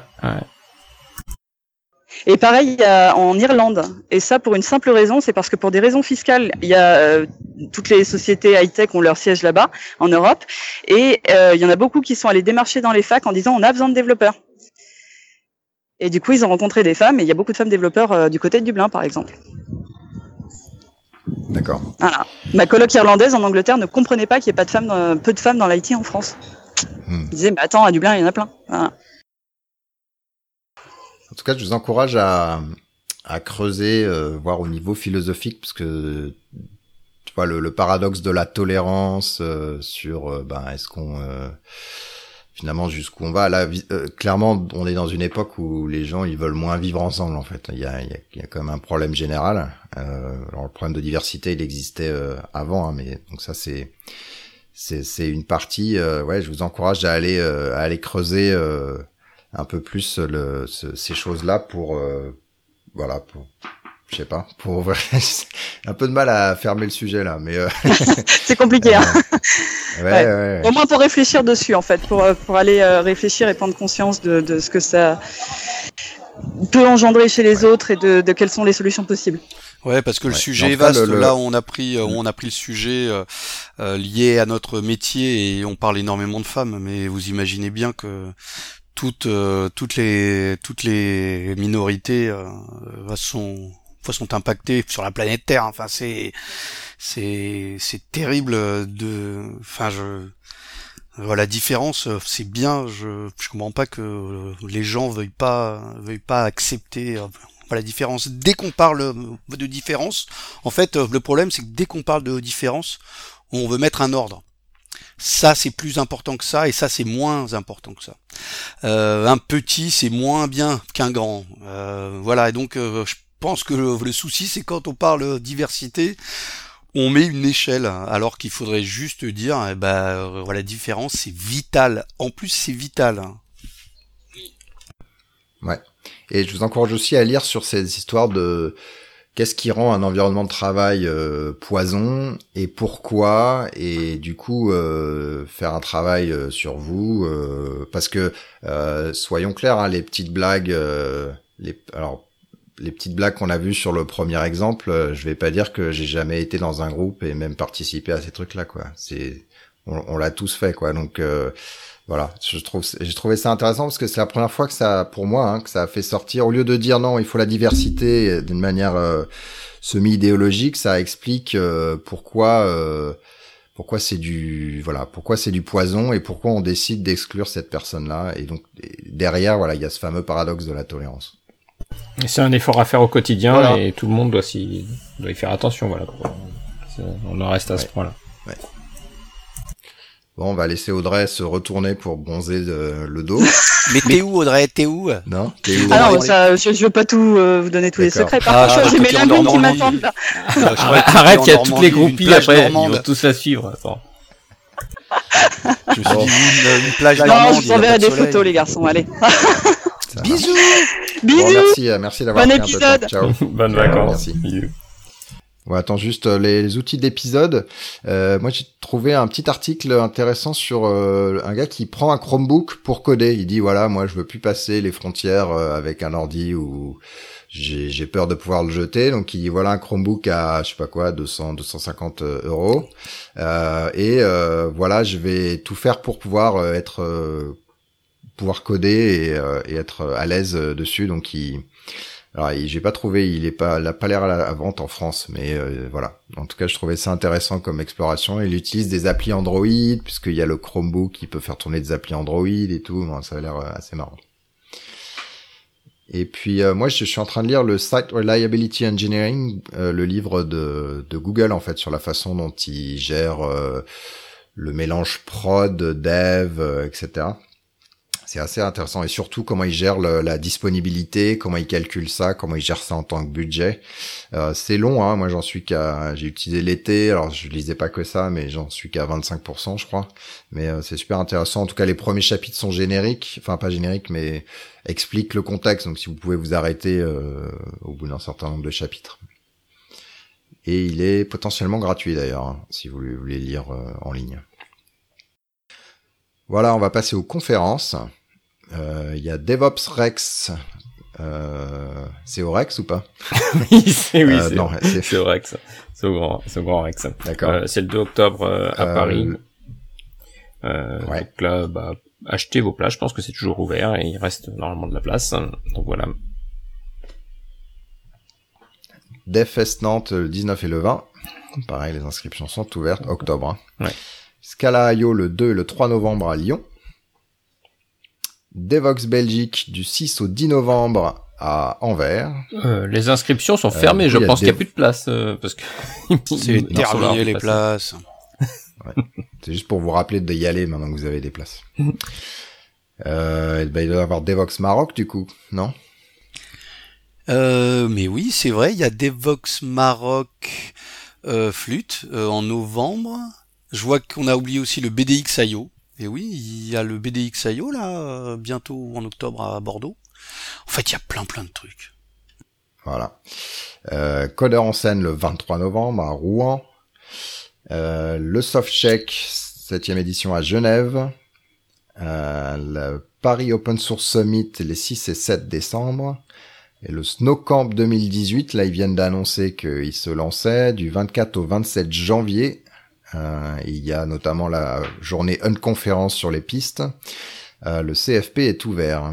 Et pareil, il y a en Irlande. Et ça, pour une simple raison, c'est parce que pour des raisons fiscales, il y a euh, toutes les sociétés high-tech ont leur siège là-bas, en Europe. Et euh, il y en a beaucoup qui sont allés démarcher dans les facs en disant on a besoin de développeurs. Et du coup, ils ont rencontré des femmes. Et il y a beaucoup de femmes développeurs euh, du côté de Dublin, par exemple. D'accord. Voilà. Ma coloc irlandaise en Angleterre ne comprenait pas qu'il n'y ait pas de femmes, peu de femmes dans l'IT en France. Hmm. Elle disait, mais attends, à Dublin, il y en a plein. Voilà. En tout cas, je vous encourage à, à creuser, euh, voir au niveau philosophique, parce que tu vois le, le paradoxe de la tolérance euh, sur, euh, ben, est-ce qu'on euh, finalement jusqu'où on va? Là, euh, clairement, on est dans une époque où les gens ils veulent moins vivre ensemble. En fait, il y a, il y a, il y a quand même un problème général. Euh, alors le problème de diversité, il existait euh, avant, hein, mais donc ça c'est c'est une partie. euh, ouais, je vous encourage à aller à aller creuser. Euh, un peu plus le, ce- ces choses-là pour euh, voilà pour je sais pas, pour [LAUGHS] un peu de mal à fermer le sujet là, mais euh, [LAUGHS] c'est compliqué. Hein. [LAUGHS] ouais, ouais. ouais, Au moins pour réfléchir dessus en fait, pour pour aller réfléchir et prendre conscience de, de ce que ça peut engendrer chez les autres et de, de quelles sont les solutions possibles. Ouais, parce que le Ouais. sujet est vaste. le- le- Là, on a pris, euh, on a pris le sujet euh, euh, lié à notre métier et on parle énormément de femmes. Mais vous imaginez bien que toutes, euh, toutes les, toutes les minorités euh, euh, sont, sont impactées sur la planète Terre. Enfin, c'est, c'est, c'est terrible de, enfin, je. La différence, c'est bien. Je, je comprends pas que les gens veuillent pas, veuillent pas accepter la différence. Dès qu'on parle de différence, en fait, le problème, c'est que dès qu'on parle de différence, on veut mettre un ordre. Ça, c'est plus important que ça, et ça, c'est moins important que ça. Euh, un petit, c'est moins bien qu'un grand. Euh, voilà, et donc, euh, je pense que le, souci, c'est quand on parle diversité, on met une échelle, alors qu'il faudrait juste dire, eh ben, euh, différence, c'est vital. En plus, c'est vital. hein. Et je vous encourage aussi à lire sur ces histoires de qu'est-ce qui rend un environnement de travail euh, poison et pourquoi et du coup euh, faire un travail euh, sur vous euh, parce que euh, soyons clairs hein, les petites blagues euh, les alors les petites blagues qu'on a vues sur le premier exemple je vais pas dire que j'ai jamais été dans un groupe et même participé à ces trucs là quoi. C'est on, on l'a tous fait quoi. Donc voilà, je trouve, j'ai trouvé ça intéressant parce que c'est la première fois que ça, pour moi, hein, que ça a fait sortir. Au lieu de dire non, il faut la diversité d'une manière euh, semi-idéologique, ça explique euh, pourquoi, euh, pourquoi c'est du, voilà, pourquoi c'est du poison et pourquoi on décide d'exclure cette personne-là. Et donc derrière, voilà, il y a ce fameux paradoxe de la tolérance. C'est un effort à faire au quotidien Voilà. et tout le monde doit s'y doit y faire attention. Voilà. On en reste à ce Ouais. Bon, on va laisser Audrey se retourner pour bronzer de- le dos. [LAUGHS] Mais t'es où, Audrey? T'es où? Non T'es où, Ah non, ça, je, je veux pas tout euh, vous donner tous les secrets. Par Ah, contre, j'ai mes qui m'attendent là. Arrête, il y a toutes les groupies après, ils normande. vont tous la suivre. Attends. Je me suis dit, une, une plage Non, normande. je vous enverrai de des photos, les garçons. Allez. [LAUGHS] Bisous Bon, Bisous. merci, euh, merci d'avoir Bon pris un peu de temps. épisode. Ciao. [LAUGHS] Bonnes Ciao, vacances. merci. Ouais, attends juste euh, les, outils d'épisode. Euh, moi, j'ai trouvé un petit article intéressant sur euh, un gars qui prend un Chromebook pour coder. Il dit voilà, moi, je veux plus passer les frontières euh, avec un ordi ou j'ai peur de pouvoir le jeter. Donc, il dit voilà un Chromebook à je sais pas quoi, 200, 250 euros. Euh, et euh, voilà, je vais tout faire pour pouvoir euh, être euh, pouvoir coder et, euh, et être à l'aise euh, dessus. Donc, il alors, il- j'ai pas trouvé, il est pas, il a pas l'air à la vente en France, mais euh, voilà. En tout cas, je trouvais ça intéressant comme exploration. Il utilise des applis Android, puisqu'il y a le Chromebook qui peut faire tourner des applis Android et tout. Bon, ça a l'air euh, assez marrant. Et puis euh, moi, je suis en train de lire le Site Reliability Engineering, le livre de, Google en fait sur la façon dont il gère le mélange prod, dev, etc. C'est assez intéressant et surtout comment il gère le- la disponibilité, comment il calcule ça, comment il gère ça en tant que budget. Euh, c'est long, hein. Moi, j'en suis qu'à, j'ai utilisé l'été. Alors, je lisais pas que ça, mais j'en suis qu'à 25%, je crois. Mais euh, c'est super intéressant. En tout cas, les premiers chapitres sont génériques, enfin pas génériques, mais expliquent le contexte. Donc, si vous pouvez vous arrêter euh, au bout d'un certain nombre de chapitres. Et il est potentiellement gratuit d'ailleurs, hein, si vous voulez lire en ligne. Voilà, on va passer aux conférences. Euh, Il y a DevOps Rex. C'est au Rex ou pas [LAUGHS] oui, c'est oui, c'est Non, c'est c'est au Rex. C'est au grand, c'est au grand Rex. d'accord. Euh, c'est le 2 octobre euh, à Paris. Euh, ouais. Donc là, bah, achetez vos places. Je pense que c'est toujours ouvert et il reste normalement de la place. Donc voilà. DevFest Nantes le 19 et le 20. Pareil, les inscriptions sont ouvertes, octobre. hein. Ouais. Le 2 et le 3 novembre à Lyon. Devox Belgique du 6 au 10 novembre à Anvers. Euh, les inscriptions sont Euh, fermées. je pense qu'il n'y a plus de place euh, parce que [LAUGHS] C'est terminé les passer. places. [LAUGHS] C'est juste pour vous rappeler d'y aller maintenant que vous avez des places. [LAUGHS] euh, ben, il doit y avoir Devox Maroc du coup, non? Euh, mais oui, c'est vrai, il y a Devox Maroc euh, Flûte euh, en novembre. Je vois qu'on a oublié aussi le BDX.io. Et oui, il y a le BDX.io là, euh, bientôt en octobre à Bordeaux. En fait, il y a plein plein de trucs. Voilà. Euh, Codeur en scène le 23 novembre à Rouen. Euh, le Softcheck, 7 édition à Genève. Euh, le Paris Open Source Summit les 6 et 7 décembre. Et le Snowcamp 2018, là ils viennent d'annoncer qu'il se lançait du 24 au 27 janvier. Euh, il y a notamment la journée Unconférence sur les pistes. Euh, le CFP est ouvert.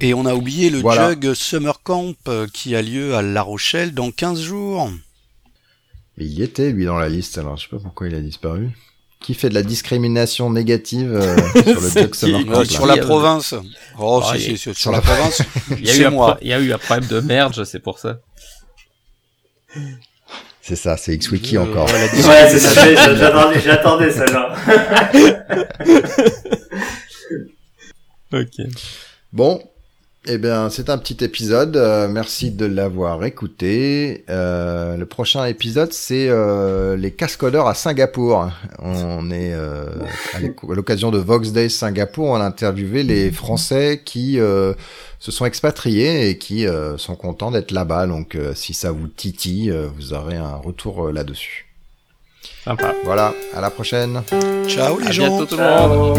Et on a oublié le Voilà. Jug Summer Camp euh, qui a lieu à La Rochelle dans 15 jours. Il y était, lui, dans la liste, alors je sais pas pourquoi il a disparu. Qui fait de la discrimination négative euh, [LAUGHS] sur le Jug Summer Camp, sur la province. Oh, Ah, si, il- si, si, sur la province. [LAUGHS] Il y a eu C'est un moi. pro- il y a eu un problème de merge, c'est pour ça. C'est ça, c'est XWiki Euh, encore. Ouais, [LAUGHS] c'est ça, j'attendais, j'attendais celle-là. [LAUGHS] [LAUGHS] Ok. Bon, eh bien, c'est un petit épisode. euh, merci de l'avoir écouté. Euh, le prochain épisode, c'est euh, les cascodeurs à Singapour. On est euh, à l'occasion de Vox Day Singapour. On a interviewé les Français qui euh, se sont expatriés et qui euh, sont contents d'être là-bas. Donc, euh, si ça vous titille, euh, vous aurez un retour euh, là-dessus. Sympa. Voilà, à la prochaine. Ciao les À gens. bientôt tout le monde.